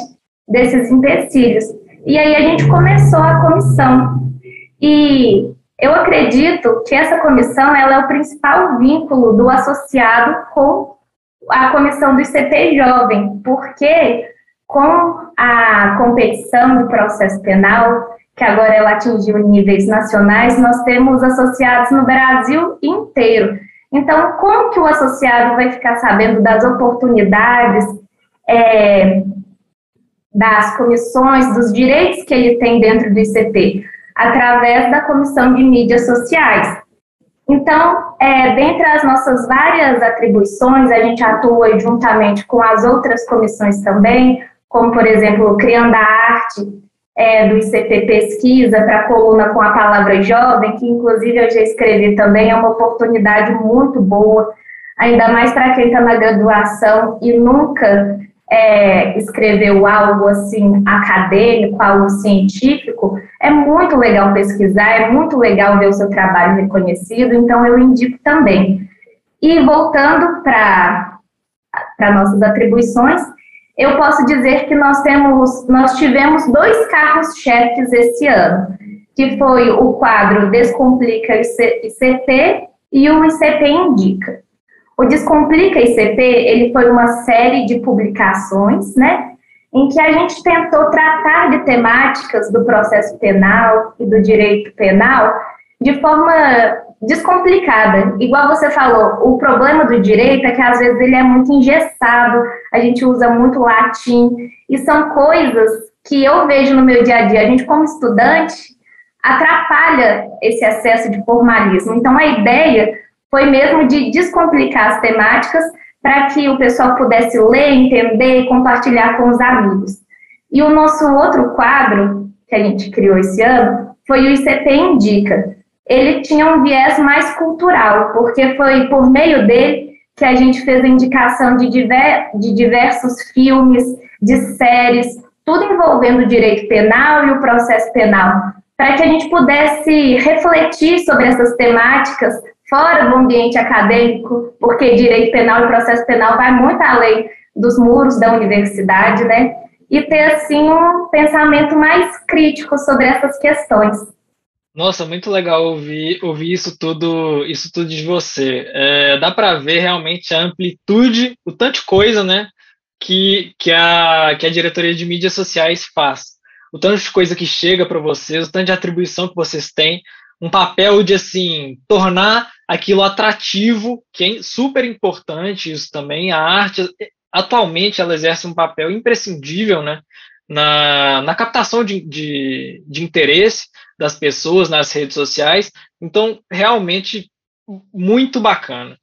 desses empecilhos. E aí a gente começou a comissão. E eu acredito que essa comissão ela é o principal vínculo do associado com a comissão do ICP Jovem, porque com a competição do processo penal, que agora ela atingiu níveis nacionais, nós temos associados no Brasil inteiro. Então, como que o associado vai ficar sabendo das oportunidades, é, das comissões, dos direitos que ele tem dentro do ICP? Através da Comissão de Mídias Sociais. Então, é, dentre as nossas várias atribuições, a gente atua juntamente com as outras comissões também, como, por exemplo, Criando a Arte, é, do ICP Pesquisa para a coluna com a palavra jovem, que inclusive eu já escrevi também, é uma oportunidade muito boa, ainda mais para quem está na graduação e nunca é, escreveu algo assim acadêmico, algo científico, é muito legal pesquisar, é muito legal ver o seu trabalho reconhecido, então eu indico também. E voltando para nossas atribuições, eu posso dizer que nós temos, nós tivemos dois carros-chefes esse ano, que foi o quadro Descomplica ICP e o ICP Indica. O Descomplica ICP, ele foi uma série de publicações, né, em que a gente tentou tratar de temáticas do processo penal e do direito penal de forma descomplicada. Igual você falou, o problema do direito é que às vezes ele é muito engessado, a gente usa muito latim, e são coisas que eu vejo no meu dia a dia. A gente, como estudante, atrapalha esse excesso de formalismo. Então, a ideia foi mesmo de descomplicar as temáticas para que o pessoal pudesse ler, entender e compartilhar com os amigos. E o nosso outro quadro, que a gente criou esse ano, foi o ICP Indica. Ele tinha um viés mais cultural, porque foi por meio dele que a gente fez a indicação de, diver, de diversos filmes, de séries, tudo envolvendo o direito penal e o processo penal, para que a gente pudesse refletir sobre essas temáticas fora do ambiente acadêmico, porque direito penal e processo penal vai muito além dos muros da universidade, né? E ter, assim, um pensamento mais crítico sobre essas questões. Nossa, muito legal ouvir, ouvir isso tudo, isso tudo de você. É, dá para ver realmente a amplitude, o tanto de coisa, né, que, que, a, que a diretoria de mídias sociais faz. O tanto de coisa que chega para vocês, o tanto de atribuição que vocês têm, um papel de assim tornar aquilo atrativo, que é super importante isso também. A arte atualmente ela exerce um papel imprescindível, né, na, na captação de, de, de interesse das pessoas nas redes sociais. Então, realmente muito bacana.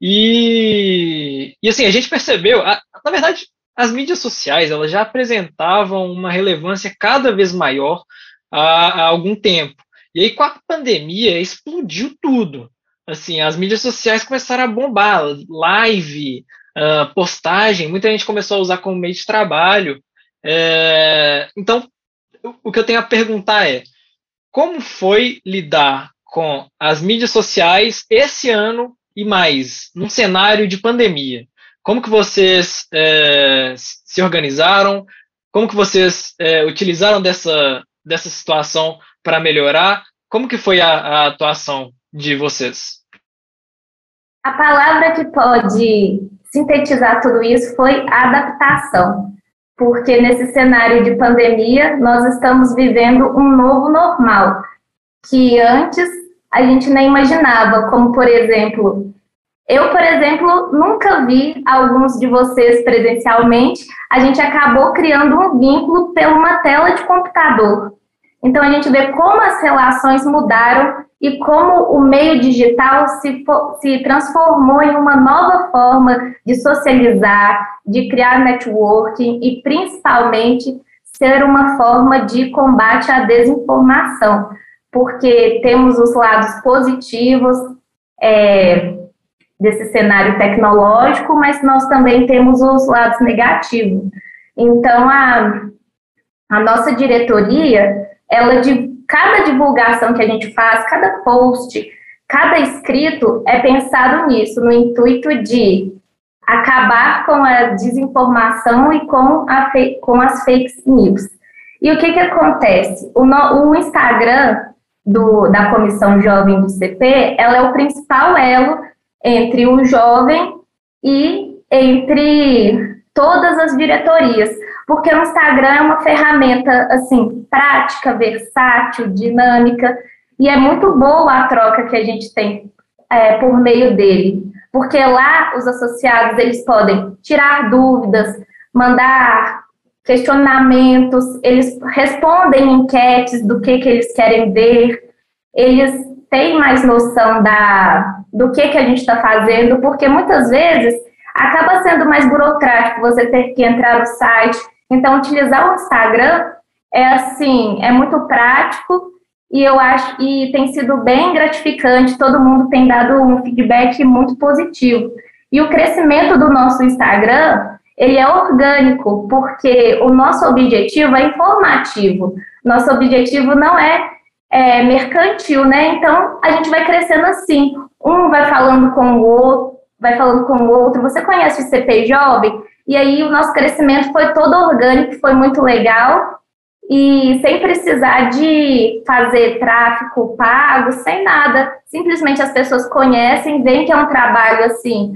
E, e assim, a gente percebeu, a, na verdade, as mídias sociais elas já apresentavam uma relevância cada vez maior há, há algum tempo. E aí, com a pandemia, explodiu tudo. Assim, as mídias sociais começaram a bombar, live, uh, postagem, muita gente começou a usar como meio de trabalho. É, então, o que eu tenho a perguntar é, como foi lidar com as mídias sociais esse ano e mais, num cenário de pandemia? Como que vocês é, se organizaram? Como que vocês é, utilizaram dessa, dessa situação para melhorar? Como que foi a, a atuação de vocês? A palavra que pode sintetizar tudo isso foi adaptação, porque nesse cenário de pandemia nós estamos vivendo um novo normal, que antes a gente nem imaginava, como por exemplo, eu, por exemplo, nunca vi alguns de vocês presencialmente, a gente acabou criando um vínculo pela uma tela de computador. Então a gente vê como as relações mudaram e como o meio digital se, se transformou em uma nova forma de socializar, de criar networking e principalmente ser uma forma de combate à desinformação, porque temos os lados positivos é, desse cenário tecnológico, mas nós também temos os lados negativos. Então, a, a nossa diretoria ela de cada divulgação que a gente faz, cada post, cada escrito é pensado nisso, no intuito de acabar com a desinformação e com, a com as fake news. E o que, que acontece? O, no, o Instagram do, da Comissão Jovem do CP, ela é o principal elo entre o jovem e entre todas as diretorias porque o Instagram é uma ferramenta assim prática, versátil, dinâmica e é muito boa a troca que a gente tem é, por meio dele, porque lá os associados eles podem tirar dúvidas, mandar questionamentos, eles respondem enquetes do que, que eles querem ver, eles têm mais noção da, do que, que a gente está fazendo, porque muitas vezes acaba sendo mais burocrático você ter que entrar no site, então, utilizar o Instagram é assim, é muito prático e eu acho e tem sido bem gratificante. Todo mundo tem dado um feedback muito positivo. E o crescimento do nosso Instagram ele é orgânico, porque o nosso objetivo é informativo. Nosso objetivo não é, é mercantil, né? Então a gente vai crescendo assim. Um vai falando com o outro, vai falando com o outro. Você conhece o CP Jovem? E aí o nosso crescimento foi todo orgânico, foi muito legal. E sem precisar de fazer tráfico pago, sem nada. Simplesmente as pessoas conhecem, veem que é um trabalho assim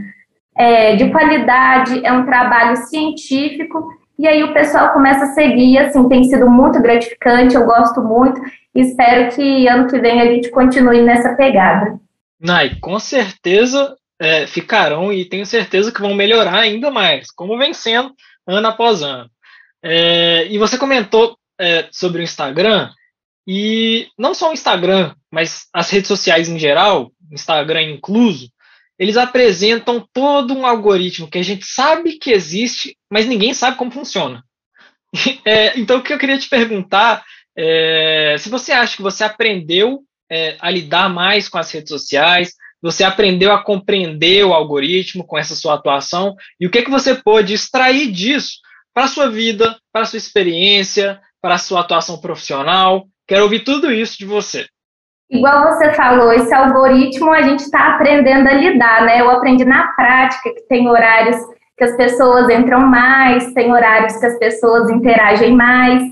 é, de qualidade, é um trabalho científico. E aí o pessoal começa a seguir, assim, tem sido muito gratificante, eu gosto muito. E espero que ano que vem a gente continue nessa pegada. Nai, com certeza é, ficarão e tenho certeza que vão melhorar ainda mais, como vem sendo ano após ano. É, e você comentou é, sobre o Instagram, e não só o Instagram, mas as redes sociais em geral, Instagram incluso, eles apresentam todo um algoritmo que a gente sabe que existe, mas ninguém sabe como funciona. É, então, o que eu queria te perguntar é se você acha que você aprendeu é, a lidar mais com as redes sociais, você aprendeu a compreender o algoritmo com essa sua atuação, e o que, que você pôde extrair disso para a sua vida, para a sua experiência, para a sua atuação profissional. Quero ouvir tudo isso de você. Igual você falou, esse algoritmo a gente está aprendendo a lidar, né? Eu aprendi na prática que tem horários que as pessoas entram mais, tem horários que as pessoas interagem mais,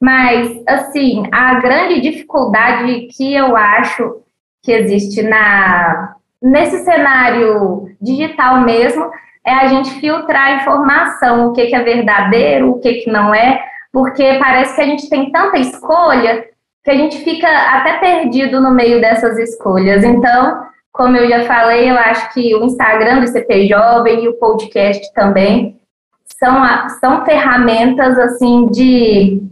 mas, assim, a grande dificuldade que eu acho que existe na, nesse cenário digital mesmo é a gente filtrar a informação, o que, que é verdadeiro, o que, que não é, porque parece que a gente tem tanta escolha que a gente fica até perdido no meio dessas escolhas. Então, como eu já falei, eu acho que o Instagram do CP Jovem e o podcast também são, são ferramentas assim de,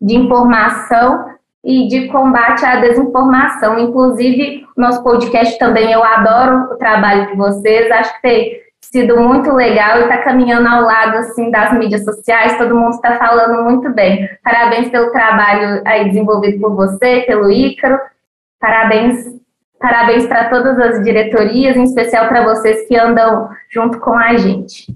de informação e de combate à desinformação. Inclusive, nosso podcast também, eu adoro o trabalho de vocês, acho que tem sido muito legal e está caminhando ao lado assim das mídias sociais, todo mundo está falando muito bem. Parabéns pelo trabalho aí desenvolvido por você, pelo Ícaro. Parabéns, parabéns para todas as diretorias, em especial para vocês que andam junto com a gente.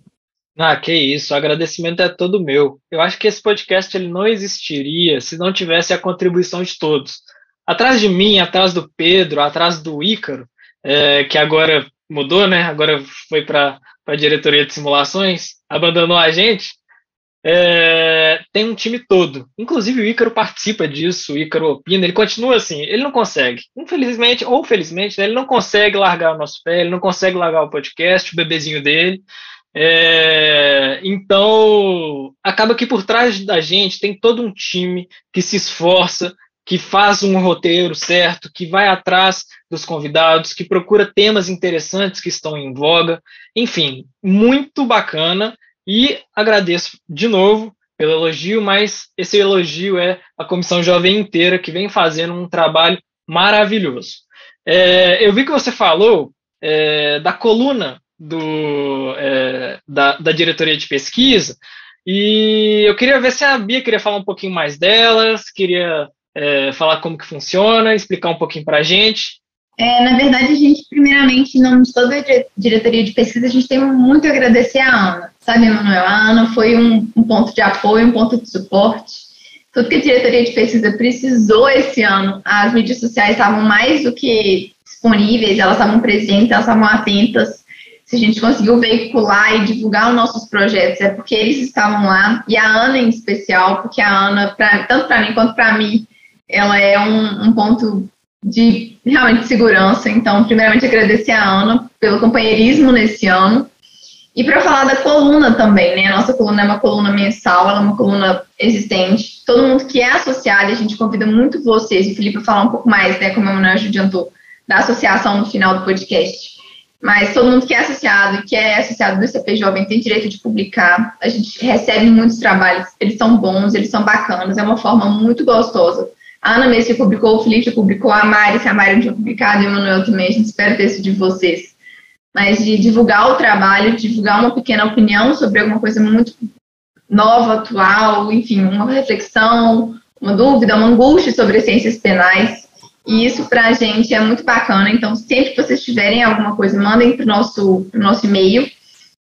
Ah, que isso, o agradecimento é todo meu. Eu acho que esse podcast ele não existiria se não tivesse a contribuição de todos. Atrás de mim, atrás do Pedro, atrás do Ícaro, é, que agora mudou, né? Agora foi para a diretoria de simulações, abandonou a gente. É, tem um time todo. Inclusive o Ícaro participa disso, o Ícaro opina, ele continua assim, ele não consegue. Infelizmente, ou felizmente, né, ele não consegue largar o nosso pé, ele não consegue largar o podcast, o bebezinho dele. É, então, acaba que por trás da gente tem todo um time que se esforça, que faz um roteiro certo, que vai atrás dos convidados, que procura temas interessantes que estão em voga. Enfim, muito bacana e agradeço de novo pelo elogio, mas esse elogio é a comissão jovem inteira que vem fazendo um trabalho maravilhoso. É, eu vi que você falou é, da coluna do, é, da, da diretoria de pesquisa e eu queria ver se a Bia queria falar um pouquinho mais delas, queria é, falar como que funciona, explicar um pouquinho para a gente. É, na verdade, a gente, primeiramente, em nome de toda a diretoria de pesquisa, a gente tem muito a agradecer a Ana. Sabe, Emanuel? A Ana foi um, um ponto de apoio, um ponto de suporte. Tudo que a diretoria de pesquisa precisou esse ano, as mídias sociais estavam mais do que disponíveis, elas estavam presentes, elas estavam atentas. Se a gente conseguiu veicular e divulgar os nossos projetos, é porque eles estavam lá, e a Ana em especial, porque a Ana, pra, tanto para mim quanto para mim, ela é um, um ponto de realmente segurança. Então, primeiramente, agradecer a Ana pelo companheirismo nesse ano. E para falar da coluna também, né? A nossa coluna é uma coluna mensal, ela é uma coluna existente. Todo mundo que é associado, a gente convida muito vocês, o Felipe, a falar um pouco mais, né? Como a Manuel adiantou, da associação no final do podcast. Mas todo mundo que é associado e que é associado do ICP Jovem tem direito de publicar. A gente recebe muitos trabalhos, eles são bons, eles são bacanas, é uma forma muito gostosa a Ana mesmo publicou, o Felipe publicou, a Mari, se a Mari não tinha publicado, e o Manuel também, a gente espera ter isso de vocês. Mas de divulgar o trabalho, divulgar uma pequena opinião sobre alguma coisa muito nova, atual, enfim, uma reflexão, uma dúvida, uma angústia sobre as ciências penais. E isso para a gente é muito bacana. Então, sempre que vocês tiverem alguma coisa, mandem para o nosso, nosso e-mail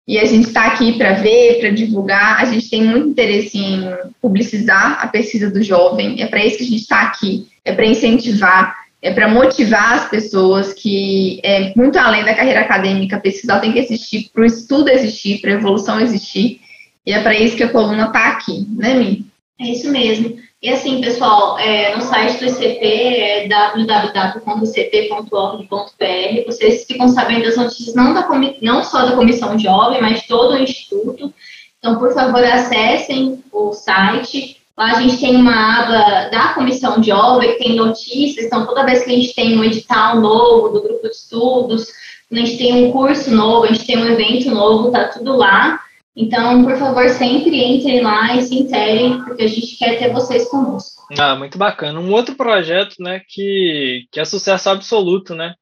e a gente está aqui para ver, para divulgar. A gente tem muito interesse em publicizar a pesquisa do jovem. É para isso que a gente está aqui. É para incentivar, é para motivar as pessoas que é muito além da carreira acadêmica. A pesquisa tem que existir para o estudo existir, para a evolução existir. E é para isso que a coluna está aqui, né, Mi? É isso mesmo. E assim, pessoal, é, no site do ICP é www.icp.org.br. Vocês ficam sabendo das notícias não, da, não só da Comissão Jovem, mas de todo o Instituto. Então, por favor, acessem o site, Lá a gente tem uma aba da Comissão Jovem, que tem notícias, então toda vez que a gente tem um edital novo do grupo de estudos, a gente tem um curso novo, a gente tem um evento novo, tá tudo lá. Então, por favor, sempre entrem lá e se interem, porque a gente quer ter vocês conosco. Ah, muito bacana. Um outro projeto, né, que, que é sucesso absoluto, né?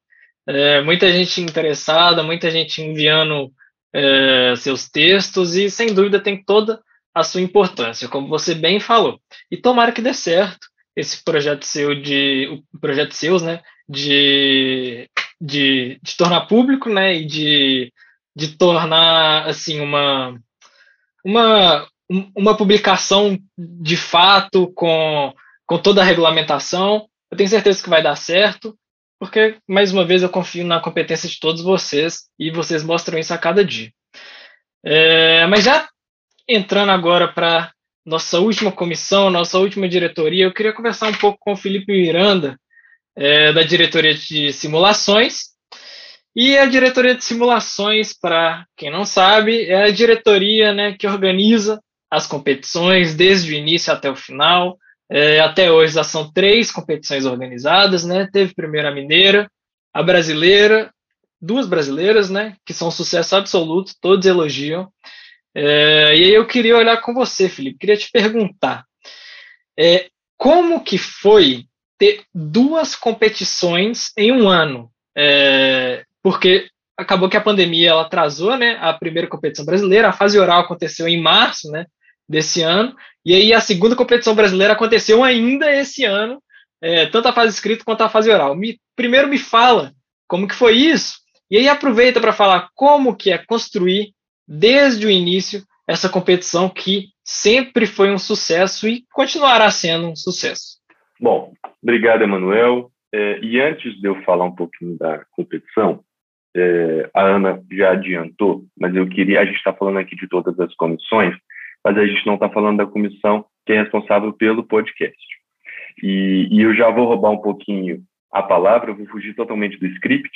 É, muita gente interessada, muita gente enviando é, seus textos e, sem dúvida, tem toda a sua importância, como você bem falou. E tomara que dê certo esse projeto seu de o projeto seus, né, de, de, de tornar público, né, e de, de tornar assim uma uma uma publicação de fato com, com toda a regulamentação. Eu tenho certeza que vai dar certo, porque mais uma vez eu confio na competência de todos vocês e vocês mostram isso a cada dia. É, mas já entrando agora para nossa última comissão, nossa última diretoria, eu queria conversar um pouco com o Felipe Miranda, é, da diretoria de simulações. E a diretoria de simulações, para quem não sabe, é a diretoria né, que organiza as competições desde o início até o final. É, até hoje já são três competições organizadas, né? Teve primeiro a mineira, a brasileira, duas brasileiras, né? Que são um sucesso absoluto, todos elogiam. É, e aí eu queria olhar com você, Felipe, queria te perguntar é, como que foi ter duas competições em um ano? É, porque acabou que a pandemia ela atrasou, né? A primeira competição brasileira, a fase oral aconteceu em março, né? Desse ano, e aí a segunda competição brasileira aconteceu ainda esse ano, é, tanto a fase escrita quanto a fase oral. Me, primeiro me fala como que foi isso, e aí aproveita para falar como que é construir desde o início essa competição que sempre foi um sucesso e continuará sendo um sucesso. Bom, obrigado, Emanuel. É, e antes de eu falar um pouquinho da competição, é, a Ana já adiantou, mas eu queria, a gente está falando aqui de todas as comissões, mas a gente não está falando da comissão que é responsável pelo podcast. E, e, eu já vou roubar um pouquinho a palavra, eu vou fugir totalmente do script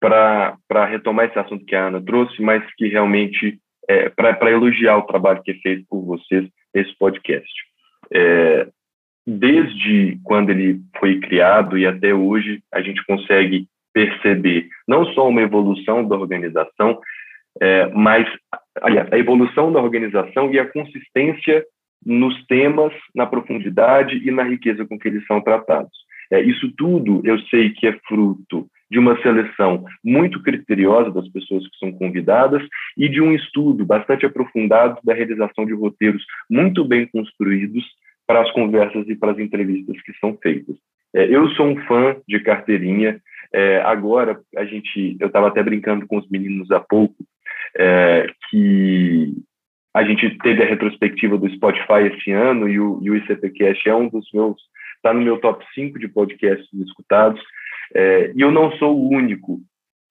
para retomar esse assunto que a Ana trouxe, mas que realmente é para elogiar o trabalho que é feito por vocês nesse podcast. É, desde quando ele foi criado e até hoje, a gente consegue perceber não só uma evolução da organização, é, mas aliás, a evolução da organização e a consistência nos temas, na profundidade e na riqueza com que eles são tratados. É, isso tudo eu sei que é fruto de uma seleção muito criteriosa das pessoas que são convidadas e de um estudo bastante aprofundado da realização de roteiros muito bem construídos para as conversas e para as entrevistas que são feitas. É, eu sou um fã de carteirinha. É, agora a gente, eu estava até brincando com os meninos há pouco é, que a gente teve a retrospectiva do Spotify esse ano e o, e o ICPcast é um dos meus, está no meu top 5 de podcasts escutados. É, e eu não sou o único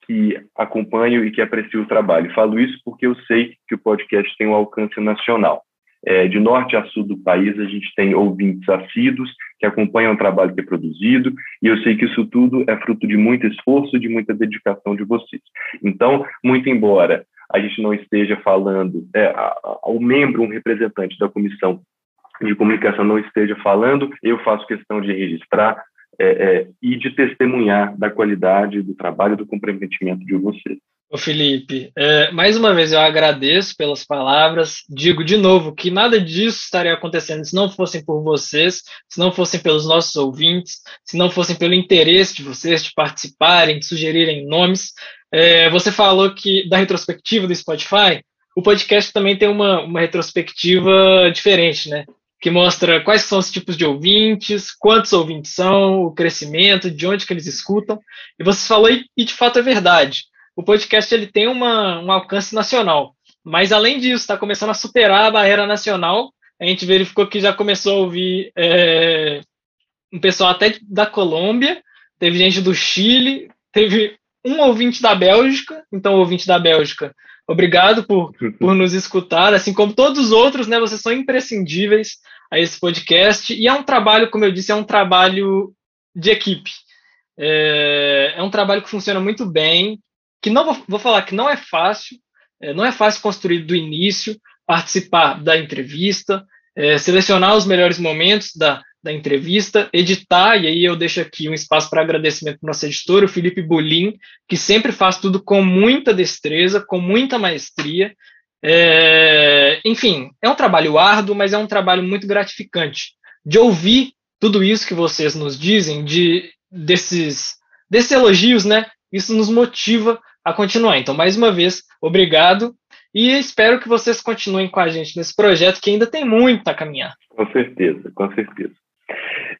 que acompanho e que aprecio o trabalho. Falo isso porque eu sei que o podcast tem um alcance nacional. É, de norte a sul do país, a gente tem ouvintes assíduos que acompanham o trabalho que é produzido, e eu sei que isso tudo é fruto de muito esforço, de muita dedicação de vocês. Então, muito embora a gente não esteja falando, é, ao membro, um representante da comissão de comunicação não esteja falando, eu faço questão de registrar é, é, e de testemunhar da qualidade do trabalho, do comprometimento de vocês. Ô Felipe, é, mais uma vez eu agradeço pelas palavras. Digo de novo que nada disso estaria acontecendo se não fossem por vocês, se não fossem pelos nossos ouvintes, se não fossem pelo interesse de vocês de participarem, de sugerirem nomes. É, você falou que da retrospectiva do Spotify, o podcast também tem uma, uma retrospectiva diferente, né? Que mostra quais são os tipos de ouvintes, quantos ouvintes são, o crescimento, de onde que eles escutam. E você falou, e, e de fato é verdade, o podcast ele tem uma, um alcance nacional. Mas além disso, está começando a superar a barreira nacional. A gente verificou que já começou a ouvir é, um pessoal até da Colômbia, teve gente do Chile, teve um ouvinte da Bélgica, então ouvinte da Bélgica, obrigado por, por nos escutar, assim como todos os outros, né, vocês são imprescindíveis a esse podcast, e é um trabalho, como eu disse, é um trabalho de equipe, é, é um trabalho que funciona muito bem, que não vou, vou falar que não é fácil, é, não é fácil construir do início, participar da entrevista, é, selecionar os melhores momentos da, da entrevista, editar, e aí eu deixo aqui um espaço para agradecimento para o nosso editor, o Felipe Bolim, que sempre faz tudo com muita destreza, com muita maestria. É, enfim, é um trabalho árduo, mas é um trabalho muito gratificante. De ouvir tudo isso que vocês nos dizem, de desses, desses elogios, né? Isso nos motiva a continuar. Então, mais uma vez, obrigado e espero que vocês continuem com a gente nesse projeto que ainda tem muito a caminhar. Com certeza, com certeza.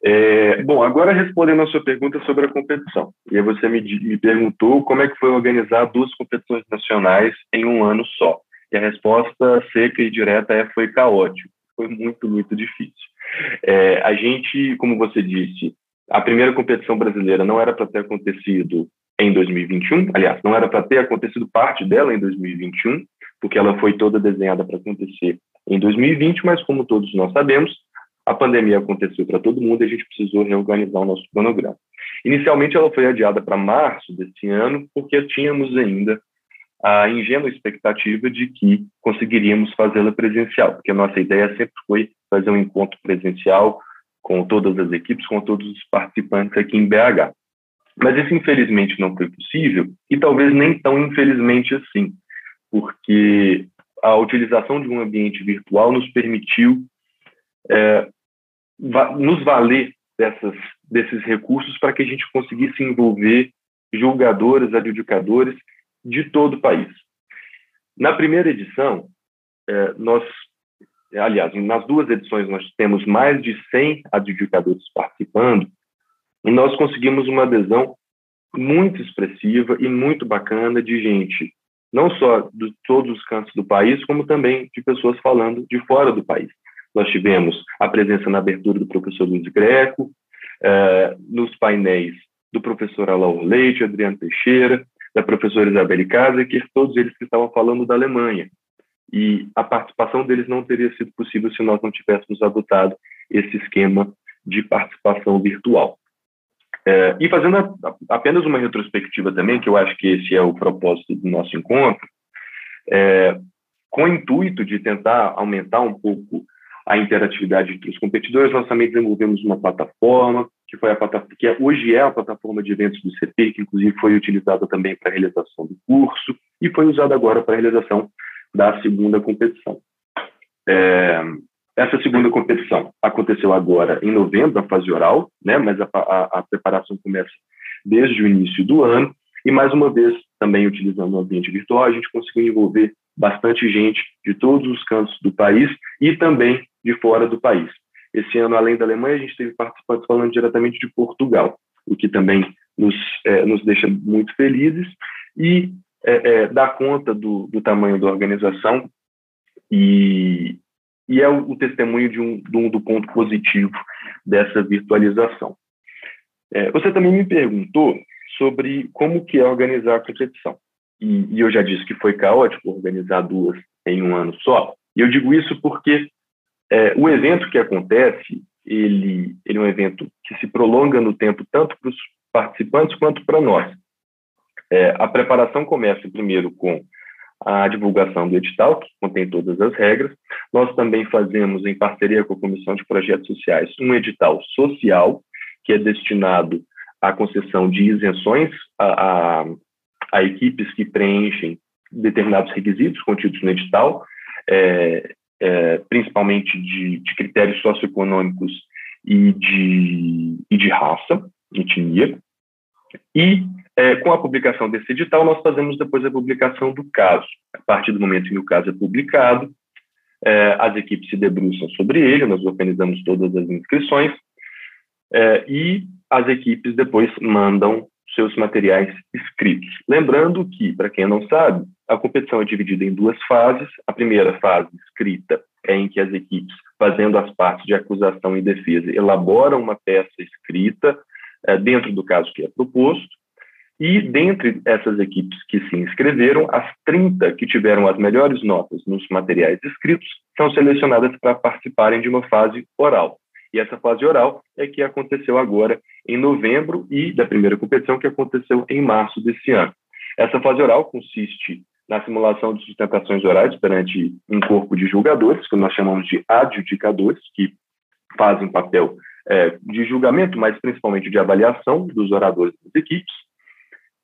É, bom, agora respondendo a sua pergunta sobre a competição. E você me, me perguntou como é que foi organizar duas competições nacionais em um ano só. E a resposta seca e direta é foi caótico. Foi muito, muito difícil. É, a gente, como você disse, a primeira competição brasileira não era para ter acontecido em 2021, aliás, não era para ter acontecido parte dela em 2021, porque ela foi toda desenhada para acontecer em 2020, mas como todos nós sabemos, a pandemia aconteceu para todo mundo e a gente precisou reorganizar o nosso cronograma. Inicialmente, ela foi adiada para março deste ano, porque tínhamos ainda a ingênua expectativa de que conseguiríamos fazê-la presencial, porque a nossa ideia sempre foi fazer um encontro presencial com todas as equipes, com todos os participantes aqui em BH. Mas isso, infelizmente, não foi possível, e talvez nem tão infelizmente assim, porque a utilização de um ambiente virtual nos permitiu é, va nos valer dessas, desses recursos para que a gente conseguisse envolver julgadores, adjudicadores de todo o país. Na primeira edição, é, nós, aliás, nas duas edições nós temos mais de 100 adjudicadores participando e nós conseguimos uma adesão muito expressiva e muito bacana de gente, não só de todos os cantos do país, como também de pessoas falando de fora do país. Nós tivemos a presença na abertura do professor Luiz Greco, eh, nos painéis do professor Alain Leite, Adriano Teixeira, da professora Isabelle Kazeker, todos eles que estavam falando da Alemanha. E a participação deles não teria sido possível se nós não tivéssemos adotado esse esquema de participação virtual. É, e fazendo a, apenas uma retrospectiva também, que eu acho que esse é o propósito do nosso encontro, é, com o intuito de tentar aumentar um pouco a interatividade entre os competidores, nós também desenvolvemos uma plataforma, que foi a plataforma que é, hoje é a plataforma de eventos do CP, que inclusive foi utilizada também para a realização do curso e foi usada agora para a realização da segunda competição. É, essa segunda competição aconteceu agora em novembro, a fase oral, né, mas a, a, a preparação começa desde o início do ano, e mais uma vez, também utilizando o ambiente virtual, a gente conseguiu envolver bastante gente de todos os cantos do país e também de fora do país. Esse ano, além da Alemanha, a gente teve participantes falando diretamente de Portugal, o que também nos, é, nos deixa muito felizes e é, é, dá conta do, do, tamanho da organização e, e é o, o testemunho de um, de um, do ponto positivo dessa virtualização. É, você também me perguntou sobre como que é organizar a competição. E, e eu já disse que foi caótico organizar duas em um ano só. E eu digo isso porque é, o evento que acontece, ele, ele é um evento que se prolonga no tempo tanto para os participantes quanto para nós. É, a preparação começa primeiro com a divulgação do edital, que contém todas as regras. Nós também fazemos, em parceria com a Comissão de Projetos Sociais, um edital social, que é destinado à concessão de isenções a, a, a equipes que preenchem determinados requisitos contidos no edital. É, é, principalmente de, de, critérios socioeconômicos e de, e de raça, etnia. E é, com a publicação desse edital, nós fazemos depois a publicação do caso. A partir do momento em que o caso é publicado, é, as equipes se debruçam sobre ele, nós organizamos todas as inscrições é, e as equipes depois mandam seus materiais escritos. Lembrando que, para quem não sabe, a competição é dividida em duas fases. A primeira fase, escrita, é em que as equipes, fazendo as partes de acusação e defesa, elaboram uma peça escrita é, dentro do caso que é proposto. E, dentre essas equipes que se inscreveram, as 30 que tiveram as melhores notas nos materiais escritos são selecionadas para participarem de uma fase oral. E essa fase oral é que aconteceu agora em novembro e da primeira competição que aconteceu em março desse ano. Essa fase oral consiste na simulação de sustentações orais perante um corpo de julgadores, que nós chamamos de adjudicadores, que fazem papel é, de julgamento, mas principalmente de avaliação dos oradores das equipes.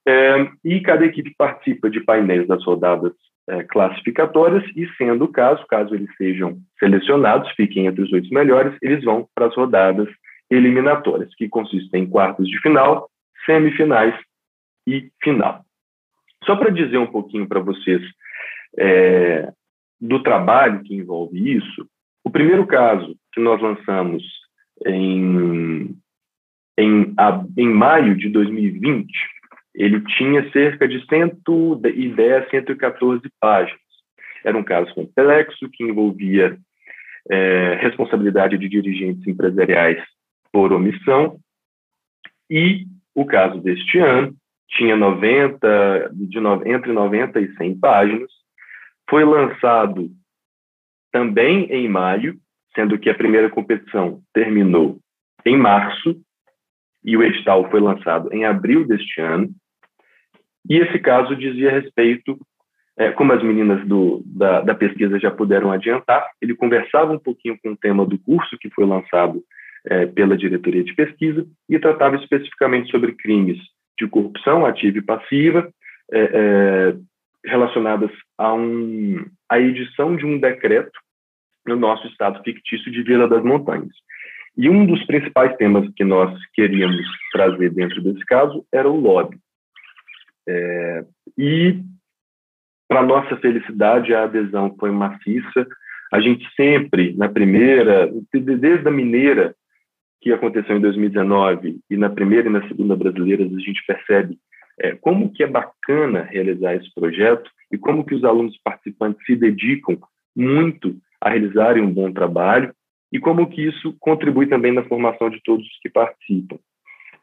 É, e cada equipe participa de painéis das rodadas é, classificatórias, e sendo o caso, caso eles sejam selecionados, fiquem entre os oito melhores, eles vão para as rodadas eliminatórias, que consistem em quartos de final, semifinais e final. Só para dizer um pouquinho para vocês é, do trabalho que envolve isso, o primeiro caso que nós lançamos em, em, em maio de 2020, ele tinha cerca de 110, 114 páginas. Era um caso complexo que envolvia é, responsabilidade de dirigentes empresariais por omissão e o caso deste ano tinha 90, de entre 90 e 100 páginas. Foi lançado também em maio, sendo que a primeira competição terminou em março e o edital foi lançado em abril deste ano. E esse caso dizia respeito, é, como as meninas do, da, da pesquisa já puderam adiantar, ele conversava um pouquinho com o tema do curso que foi lançado é, pela diretoria de pesquisa e tratava especificamente sobre crimes de corrupção ativa e passiva, é, é, relacionadas a um, a edição de um decreto no nosso estado fictício de Vila das Montanhas. E um dos principais temas que nós queríamos trazer dentro desse caso era o lobby. É, e, para nossa felicidade, a adesão foi maciça. A gente sempre, na primeira, desde a mineira, que aconteceu em 2019 e na primeira e na segunda brasileiras a gente percebe é, como que é bacana realizar esse projeto e como que os alunos participantes se dedicam muito a realizarem um bom trabalho e como que isso contribui também na formação de todos os que participam.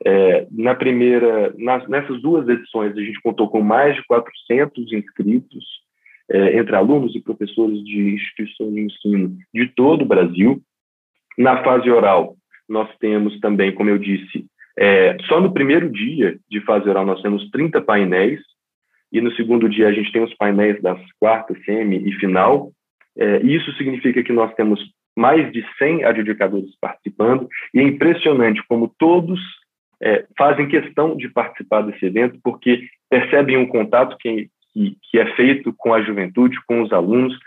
É, na primeira, nas, nessas duas edições a gente contou com mais de 400 inscritos é, entre alunos e professores de instituições de ensino de todo o Brasil. Na fase oral nós temos também, como eu disse, é, só no primeiro dia de fase oral nós temos 30 painéis, e no segundo dia a gente tem os painéis das quartas, semi e final. É, isso significa que nós temos mais de 100 adjudicadores participando, e é impressionante como todos é, fazem questão de participar desse evento, porque percebem um contato que, que, que é feito com a juventude, com os alunos,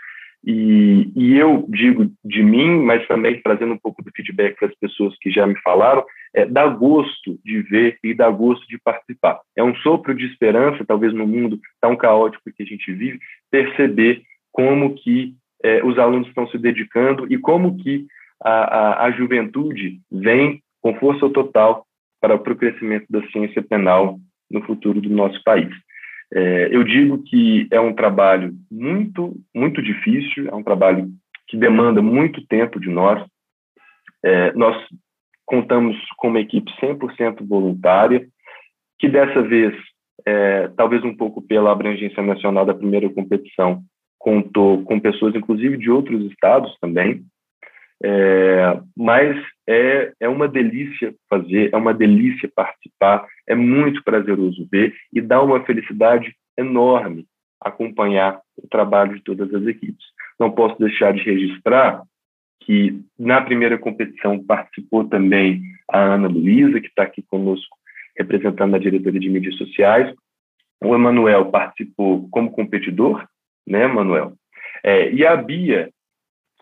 e, e, eu digo de mim, mas também trazendo um pouco do feedback das pessoas que já me falaram, é, dá gosto de ver e dá gosto de participar. É um sopro de esperança, talvez no mundo tão caótico que a gente vive, perceber como que é, os alunos estão se dedicando e como que a, a, a juventude vem com força total para, o crescimento da ciência penal no futuro do nosso país. É, eu digo que é um trabalho muito, muito difícil, é um trabalho que demanda muito tempo de nós. É, nós contamos com uma equipe 100% voluntária, que dessa vez, é, talvez um pouco pela abrangência nacional da primeira competição, contou com pessoas, inclusive, de outros estados também. É, mas é, é uma delícia fazer, é uma delícia participar, é muito prazeroso ver e dá uma felicidade enorme acompanhar o trabalho de todas as equipes. Não posso deixar de registrar que na primeira competição participou também a Ana Luísa, que está aqui conosco representando a diretoria de mídias sociais. O Emanuel participou como competidor, né, Emanuel? É, e a Bia,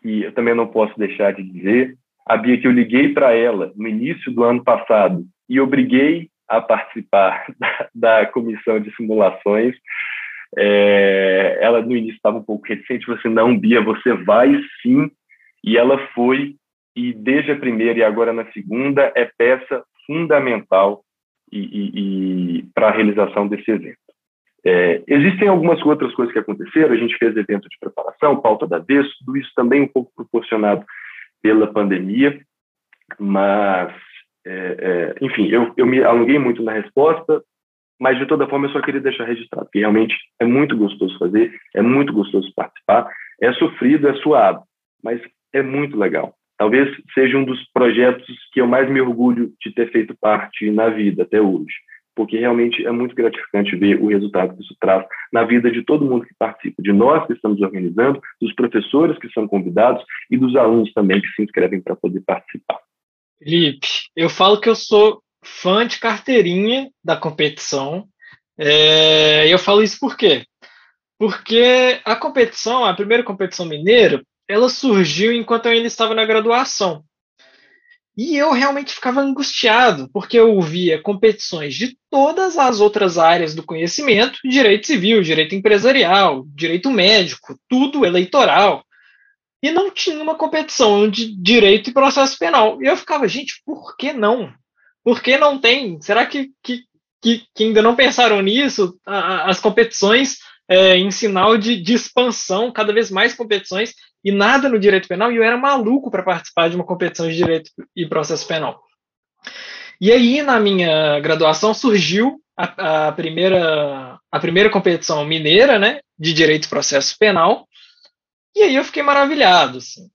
que eu também não posso deixar de dizer, a Bia que eu liguei para ela no início do ano passado e obriguei a participar da, da comissão de simulações. É, ela no início estava um pouco reticente, você assim, não, Bia, você vai sim. E ela foi, e desde a primeira e agora na segunda, é peça fundamental e, e, e para a realização desse evento. É, existem algumas outras coisas que aconteceram, a gente fez evento de preparação, pauta da vez, tudo isso também um pouco proporcionado pela pandemia, mas, é, é, enfim, eu, eu me alonguei muito na resposta, mas de toda forma eu só queria deixar registrado que realmente é muito gostoso fazer, é muito gostoso participar, é sofrido, é suado, mas é muito legal. Talvez seja um dos projetos que eu mais me orgulho de ter feito parte na vida até hoje. Porque realmente é muito gratificante ver o resultado que isso traz na vida de todo mundo que participa, de nós que estamos organizando, dos professores que são convidados e dos alunos também que se inscrevem para poder participar. Felipe, eu falo que eu sou fã de carteirinha da competição. É, eu falo isso por quê? Porque a competição, a primeira competição mineira, ela surgiu enquanto eu ainda estava na graduação. E eu realmente ficava angustiado, porque eu via competições de todas as outras áreas do conhecimento, direito civil, direito empresarial, direito médico, tudo eleitoral. E não tinha uma competição de direito e processo penal. E eu ficava, gente, por que não? Por que não tem? Será que, que, que, que ainda não pensaram nisso? As competições é, em sinal de, de expansão, cada vez mais competições, e nada no direito penal, e eu era maluco para participar de uma competição de direito e processo penal. E aí, na minha graduação, surgiu a, a primeira, a primeira competição mineira, né, de direito e processo penal, e aí eu fiquei maravilhado, assim.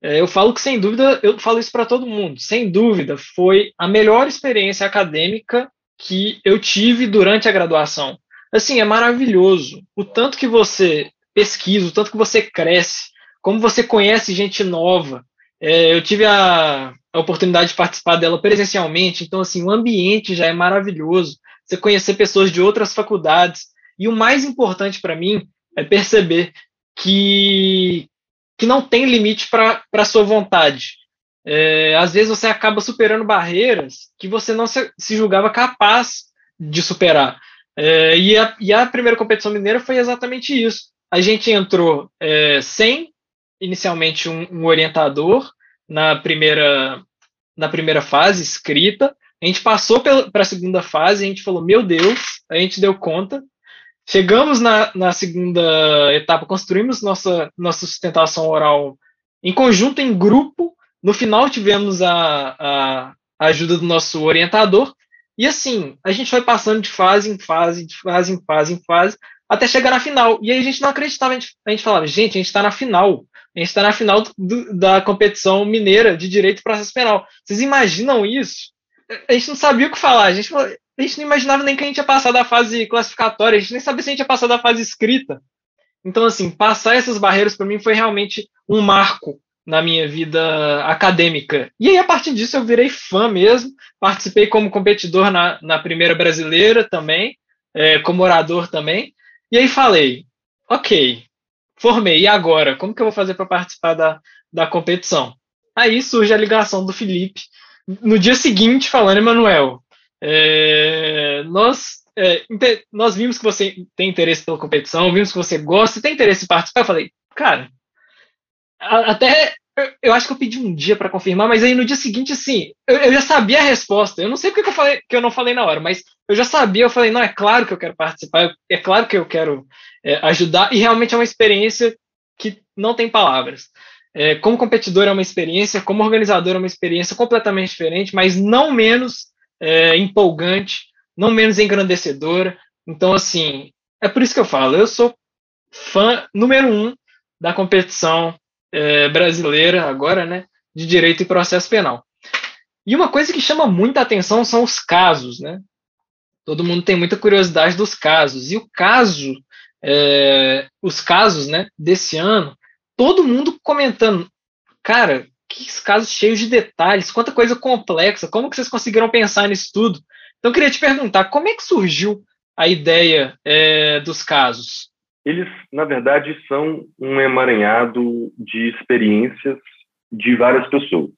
É, eu falo que, sem dúvida, eu falo isso para todo mundo, sem dúvida, foi a melhor experiência acadêmica que eu tive durante a graduação. Assim, é maravilhoso o tanto que você pesquisa, o tanto que você cresce, como você conhece gente nova. É, eu tive a, a, oportunidade de participar dela presencialmente, então, assim, o ambiente já é maravilhoso. Você conhecer pessoas de outras faculdades. E o mais importante para mim é perceber que, que não tem limite para a sua vontade. É, às vezes você acaba superando barreiras que você não se, se julgava capaz de superar. É, e, a, e, a, primeira competição mineira foi exatamente isso. A gente entrou é, sem inicialmente um, um orientador na primeira, na primeira fase, escrita. A gente passou para a segunda fase, a gente falou, meu Deus, a gente deu conta. Chegamos na, na segunda etapa, construímos nossa, nossa sustentação oral em conjunto, em grupo. No final, tivemos a, a, a ajuda do nosso orientador. E assim, a gente foi passando de fase em fase, de fase em fase em fase, até chegar na final. E aí a gente não acreditava, a gente, a gente falava, gente, a gente está na final. A gente está na final do, da competição mineira de direito e processo penal. Vocês imaginam isso? A gente não sabia o que falar. A gente, a gente não imaginava nem que a gente ia passar da fase classificatória. A gente nem sabia se a gente ia passar da fase escrita. Então, assim, passar essas barreiras para mim foi realmente um marco na minha vida acadêmica. E aí, a partir disso, eu virei fã mesmo. Participei como competidor na, na primeira brasileira também, é, como orador também. E aí falei, ok, formei, e agora? Como que eu vou fazer para participar da, da competição? Aí surge a ligação do Felipe, no dia seguinte, falando, Emanuel, é, nós, é, nós vimos que você tem interesse pela competição, vimos que você gosta, tem interesse em participar. Eu falei, cara, até eu acho que eu pedi um dia para confirmar, mas aí no dia seguinte, assim, eu, eu, já sabia a resposta. Eu não sei porque que eu, falei, que eu não falei na hora, mas eu já sabia. Eu falei, não, é claro que eu quero participar, é claro que eu quero é, ajudar, e realmente é uma experiência que não tem palavras. É, como competidor é uma experiência, como organizador é uma experiência completamente diferente, mas não menos é, empolgante, não menos engrandecedora. Então, assim, é por isso que eu falo, eu sou fã número um da competição é, brasileira agora, né, de direito e processo penal. E uma coisa que chama muita atenção são os casos, né? Todo mundo tem muita curiosidade dos casos. E o caso, é, os casos, né, desse ano, todo mundo comentando, cara, que casos cheios de detalhes, quanta coisa complexa, como que vocês conseguiram pensar nisso tudo? Então, eu queria te perguntar, como é que surgiu a ideia é, dos casos? Eles, na verdade, são um emaranhado de experiências de várias pessoas.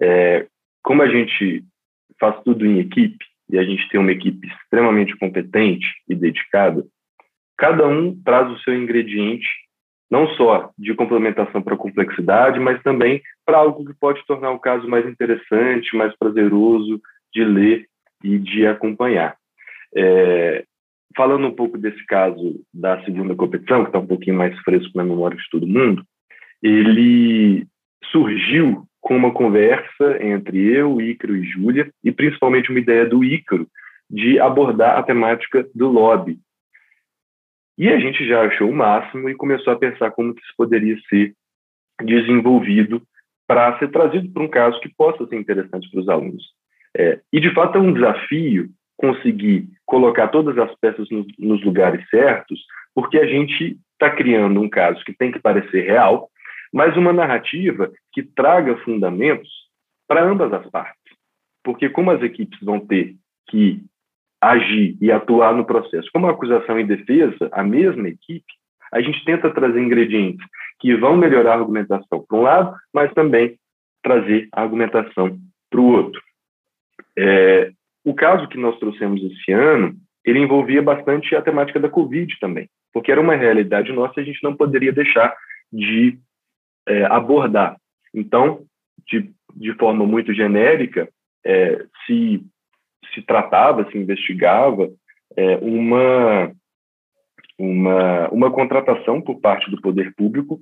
É, como a gente faz tudo em equipe, e a gente tem uma equipe extremamente competente e dedicada, cada um traz o seu ingrediente, não só de complementação para a complexidade, mas também para algo que pode tornar o caso mais interessante, mais prazeroso de ler e de acompanhar. É, falando um pouco desse caso da segunda competição, que está um pouquinho mais fresco na memória de todo mundo, ele surgiu com uma conversa entre eu, Ícaro e Júlia, e principalmente uma ideia do Ícaro de abordar a temática do lobby. E a gente já achou o máximo e começou a pensar como que isso poderia ser desenvolvido para ser trazido para um caso que possa ser interessante para os alunos. É, e, de fato, é um desafio conseguir colocar todas as peças nos, nos lugares certos, porque a gente está criando um caso que tem que parecer real, mas uma narrativa que traga fundamentos para ambas as partes. Porque como as equipes vão ter que agir e atuar no processo como acusação e defesa, a mesma equipe, a gente tenta trazer ingredientes que vão melhorar a argumentação para um lado, mas também trazer a argumentação para o outro. É, o caso que nós trouxemos esse ano, ele envolvia bastante a temática da Covid também, porque era uma realidade nossa e a gente não poderia deixar de é, abordar. Então, de, de forma muito genérica, é, se, se tratava, se investigava é, uma, uma, uma contratação por parte do poder público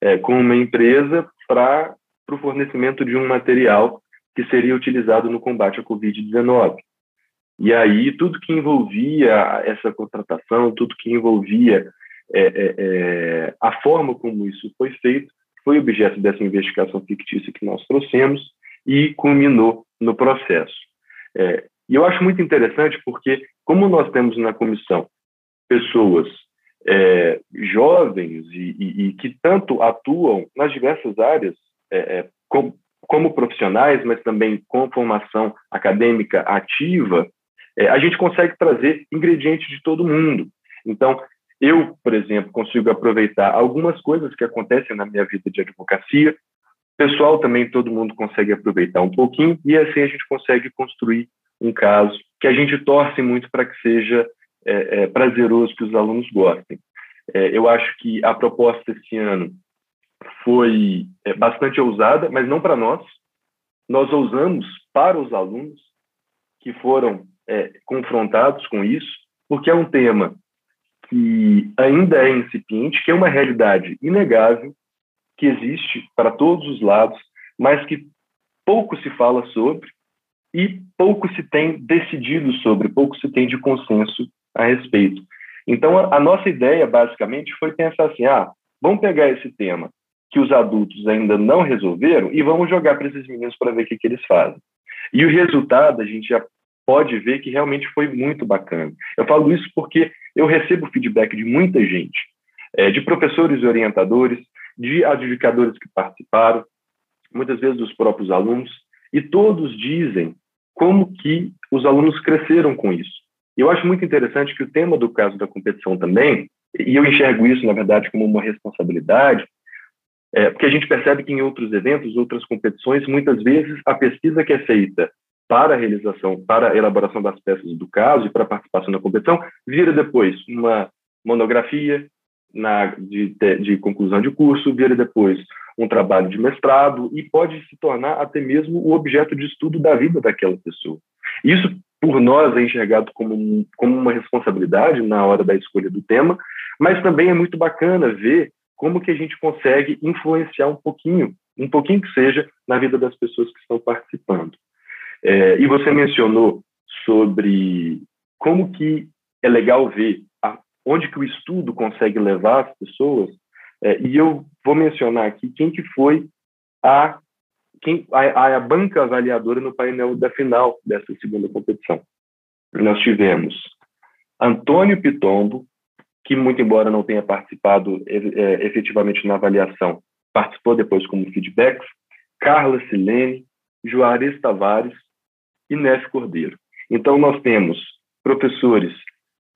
é, com uma empresa para o fornecimento de um material que seria utilizado no combate à Covid-19. E aí, tudo que envolvia essa contratação, tudo que envolvia é, é, é, a forma como isso foi feito, foi objeto dessa investigação fictícia que nós trouxemos e culminou no processo. É, e eu acho muito interessante porque, como nós temos na comissão pessoas é, jovens e, e, e, que tanto atuam nas diversas áreas, é, é como, profissionais, mas também com formação acadêmica ativa, é, a gente consegue trazer ingredientes de todo mundo. Então, eu, por exemplo, consigo aproveitar algumas coisas que acontecem na minha vida de advocacia. Pessoal, também todo mundo consegue aproveitar um pouquinho e assim a gente consegue construir um caso que a gente torce muito para que seja é, é, prazeroso, que os alunos gostem. É, eu acho que a proposta esse ano foi é, bastante ousada, mas não para nós. Nós ousamos para os alunos que foram é, confrontados com isso, porque é um tema que ainda é incipiente, que é uma realidade inegável, que existe para todos os lados, mas que pouco se fala sobre e pouco se tem decidido sobre, pouco se tem de consenso a respeito. Então, a, a nossa ideia, basicamente, foi pensar assim: ah, vamos pegar esse tema que os adultos ainda não resolveram e vamos jogar para esses meninos para ver o que, que eles fazem. E o resultado, a gente já pode ver que realmente foi muito bacana. Eu falo isso porque eu recebo feedback de muita gente, é, de professores e orientadores, de adjudicadores que participaram, muitas vezes dos próprios alunos, e todos dizem como que os alunos cresceram com isso. Eu acho muito interessante que o tema do caso da competição também, e eu enxergo isso, na verdade, como uma responsabilidade, é, porque a gente percebe que em outros eventos, outras competições, muitas vezes a pesquisa que é feita para a realização, para a elaboração das peças do caso e para a participação na competição, vira depois uma monografia na, de, de conclusão de curso, vira depois um trabalho de mestrado e pode se tornar até mesmo o objeto de estudo da vida daquela pessoa. Isso, por nós, é enxergado como, como uma responsabilidade na hora da escolha do tema, mas também é muito bacana ver como que a gente consegue influenciar um pouquinho, um pouquinho que seja, na vida das pessoas que estão participando. É, e você mencionou sobre como que é legal ver a, onde que o estudo consegue levar as pessoas, é, e eu vou mencionar aqui quem que foi a, quem, a, a banca avaliadora no painel da final dessa segunda competição. Nós tivemos Antônio Pitombo, que muito embora não tenha participado é, efetivamente na avaliação, participou depois como feedbacks, Carla Silene, Juarez Tavares, e Nef Cordeiro. Então, nós temos professores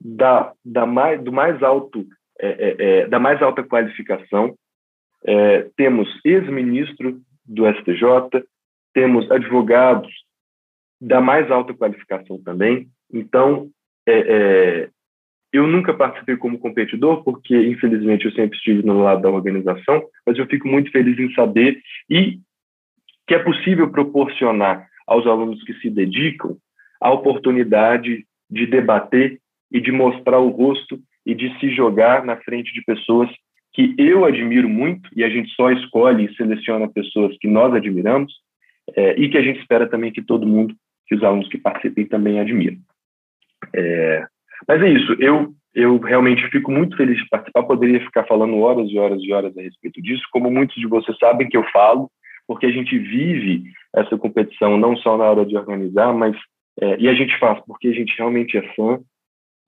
da, da mais, do mais alto, é, é, é, da mais alta qualificação, é, temos ex-ministro do STJ, temos advogados da mais alta qualificação também. Então, é, é, eu nunca participei como competidor, porque, infelizmente, eu sempre estive no lado da organização, mas eu fico muito feliz em saber e que é possível proporcionar aos alunos que se dedicam a oportunidade de debater e de mostrar o rosto e de se jogar na frente de pessoas que eu admiro muito e a gente só escolhe e seleciona pessoas que nós admiramos é, e que a gente espera também que todo mundo, que os alunos que participem também admirem. É, mas é isso, eu, eu realmente fico muito feliz de participar, poderia ficar falando horas e horas e horas a respeito disso, como muitos de vocês sabem que eu falo, porque a gente vive essa competição não só na hora de organizar, mas É, e a gente faz porque a gente realmente é fã.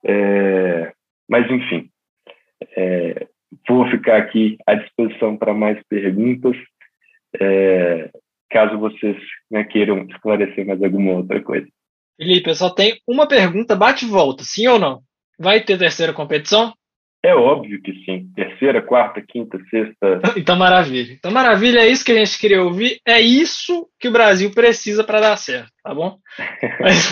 É, mas, enfim, é, vou ficar aqui à disposição para mais perguntas, é, caso vocês né, queiram esclarecer mais alguma outra coisa. Felipe, eu só tenho uma pergunta, bate e volta, sim ou não? Vai ter terceira competição? É óbvio que sim. Terceira, quarta, quinta, sexta. Então, maravilha. Então, maravilha, é isso que a gente queria ouvir. É isso que o Brasil precisa para dar certo, tá bom? Mas,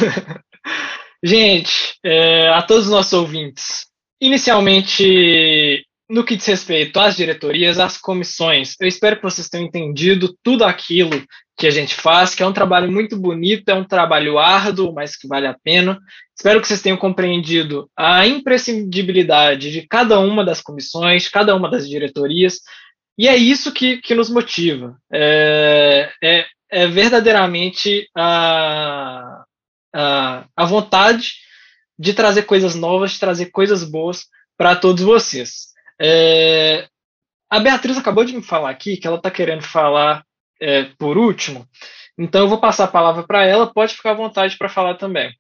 gente, é, a todos os nossos ouvintes, inicialmente, no que diz respeito às diretorias, às comissões, eu espero que vocês tenham entendido tudo aquilo que a gente faz, que é um trabalho muito bonito, é um trabalho árduo, mas que vale a pena. Espero que vocês tenham compreendido a imprescindibilidade de cada uma das comissões, cada uma das diretorias, e é isso que, que nos motiva. É, é, é verdadeiramente a, a, a vontade de trazer coisas novas, de trazer coisas boas para todos vocês. É, a Beatriz acabou de me falar aqui que ela está querendo falar é, por último, então eu vou passar a palavra para ela, pode ficar à vontade para falar também.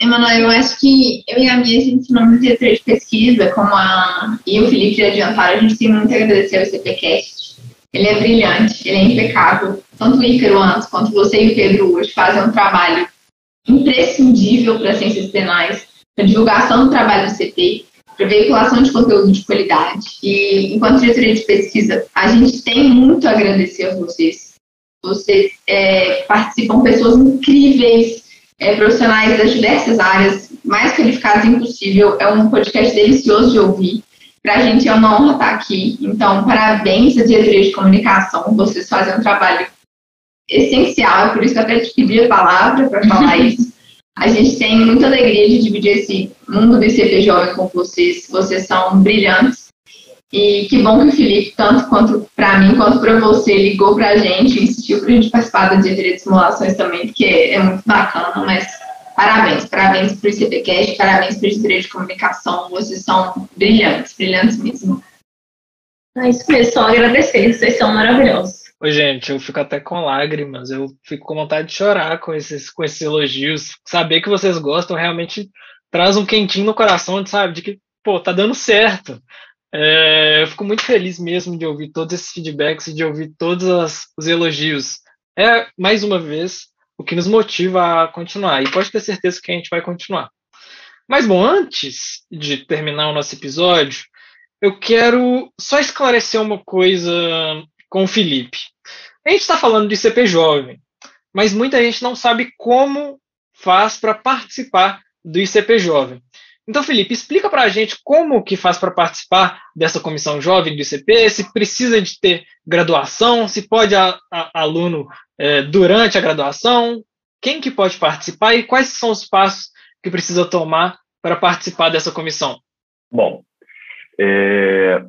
Emanuel, eu acho que eu e a minha, a gente não dia de pesquisa, como a e o Felipe já adiantaram, a gente tem muito a agradecer ao CPCast. Ele é brilhante, ele é impecável. Tanto o Ícaro antes quanto você e o Pedro hoje fazem um trabalho imprescindível para ciências penais, para divulgação do trabalho do CP, para veiculação de conteúdo de qualidade. E, enquanto diretoria de pesquisa, a gente tem muito a agradecer a vocês. Vocês é, participam pessoas incríveis, é, profissionais das diversas áreas, mais qualificados impossível. É um podcast delicioso de ouvir. Para a gente é uma honra estar aqui. Então, parabéns à diretoria de comunicação. Vocês fazem um trabalho essencial. É por isso que eu até te pedi a palavra para falar isso. A gente tem muita alegria de dividir esse mundo do ICP Jovem com vocês. Vocês são brilhantes. E que bom que o Felipe, tanto quanto para mim, quanto para você, ligou para a gente, insistiu para a gente participar da diretoria de simulações também, porque é muito bacana, mas parabéns, parabéns para o ICPcast, parabéns para a diretoria de comunicação, vocês são brilhantes, brilhantes mesmo. É isso mesmo, só agradecer, vocês são maravilhosos. Oi, gente, eu fico até com lágrimas, eu fico com vontade de chorar com esses, com esses elogios. Saber que vocês gostam realmente traz um quentinho no coração, sabe? De que, pô, tá dando certo. É, eu fico muito feliz mesmo de ouvir todos esses feedbacks e de ouvir todos as, os elogios. É, mais uma vez, o que nos motiva a continuar. E pode ter certeza que a gente vai continuar. Mas, bom, antes de terminar o nosso episódio, eu quero só esclarecer uma coisa com o Felipe. A gente está falando de CP jovem, mas muita gente não sabe como faz para participar do ICP Jovem. Então, Felipe, explica para a gente como que faz para participar dessa comissão jovem do ICP, se precisa de ter graduação, se pode a, a, aluno é, durante a graduação, quem que pode participar e quais são os passos que precisa tomar para participar dessa comissão? Bom, é,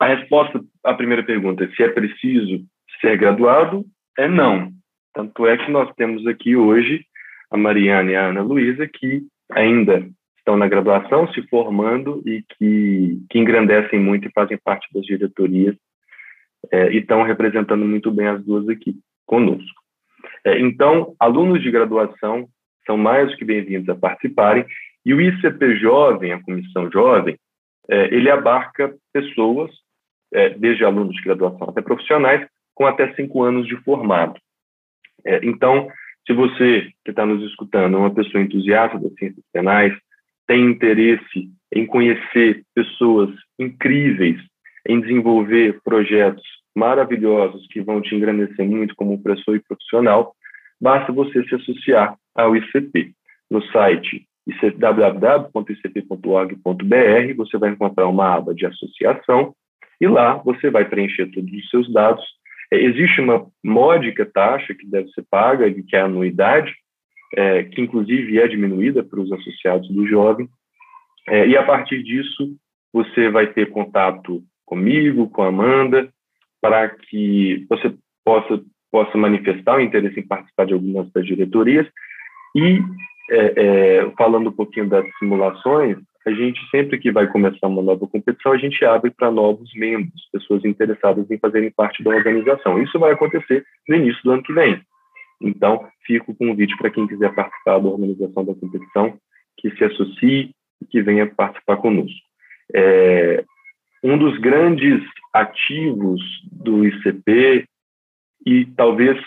a resposta à primeira pergunta, se é preciso ser graduado, é não. Tanto é que nós temos aqui hoje a Mariana e a Ana Luísa, que ainda estão na graduação, se formando e que, que engrandecem muito e fazem parte das diretorias é, e estão representando muito bem as duas aqui conosco. É, então, alunos de graduação são mais que bem-vindos a participarem e o ICP Jovem, a Comissão Jovem, é, ele abarca pessoas é, desde alunos de graduação até profissionais, com até cinco anos de formado. É, então, se você que está nos escutando é uma pessoa entusiasta das ciências penais, tem interesse em conhecer pessoas incríveis, em desenvolver projetos maravilhosos que vão te engrandecer muito como professor e profissional, basta você se associar ao ICP. No site www.icp.org.br, você vai encontrar uma aba de associação e lá você vai preencher todos os seus dados. É, existe uma módica taxa que deve ser paga, que é a anuidade, é, que inclusive é diminuída para os associados do jovem. É, e a partir disso, você vai ter contato comigo, com a Amanda, para que você possa, possa manifestar o interesse em participar de algumas das diretorias. E, é, é, falando um pouquinho das simulações, a gente sempre que vai começar uma nova competição, a gente abre para novos membros, pessoas interessadas em fazerem parte da organização. Isso vai acontecer no início do ano que vem. Então, fico com o convite para quem quiser participar da organização da competição, que se associe e que venha participar conosco. É, um dos grandes ativos do ICP e talvez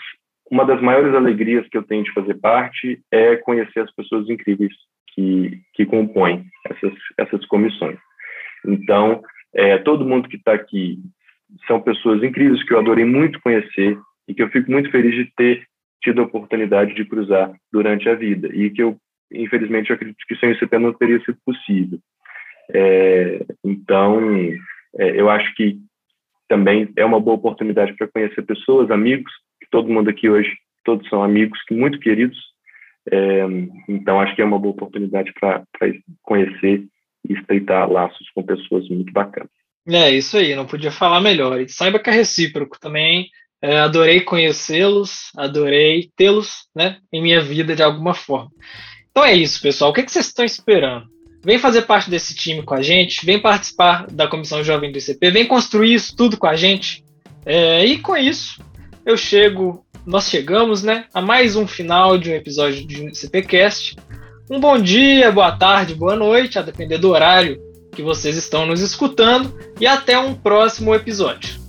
uma das maiores alegrias que eu tenho de fazer parte é conhecer as pessoas incríveis que, que compõem essas, essas comissões. Então, é, todo mundo que está aqui são pessoas incríveis que eu adorei muito conhecer e que eu fico muito feliz de ter tido a oportunidade de cruzar durante a vida e que eu, infelizmente, eu acredito que sem isso até não teria sido possível. É, então, é, eu acho que também é uma boa oportunidade para conhecer pessoas, amigos, que todo mundo aqui hoje, todos são amigos muito queridos, é, então acho que é uma boa oportunidade para conhecer e estreitar laços com pessoas muito bacanas. É, isso aí, não podia falar melhor. E saiba que é recíproco também. É, adorei conhecê-los, adorei tê-los né, em minha vida de alguma forma. Então é isso, pessoal. O que, que vocês estão esperando? Vem fazer parte desse time com a gente, vem participar da Comissão Jovem do ICP, vem construir isso tudo com a gente. É, e com isso, eu chego, nós chegamos né, a mais um final de um episódio de ICPcast. Um bom dia, boa tarde, boa noite, a depender do horário que vocês estão nos escutando, e até um próximo episódio.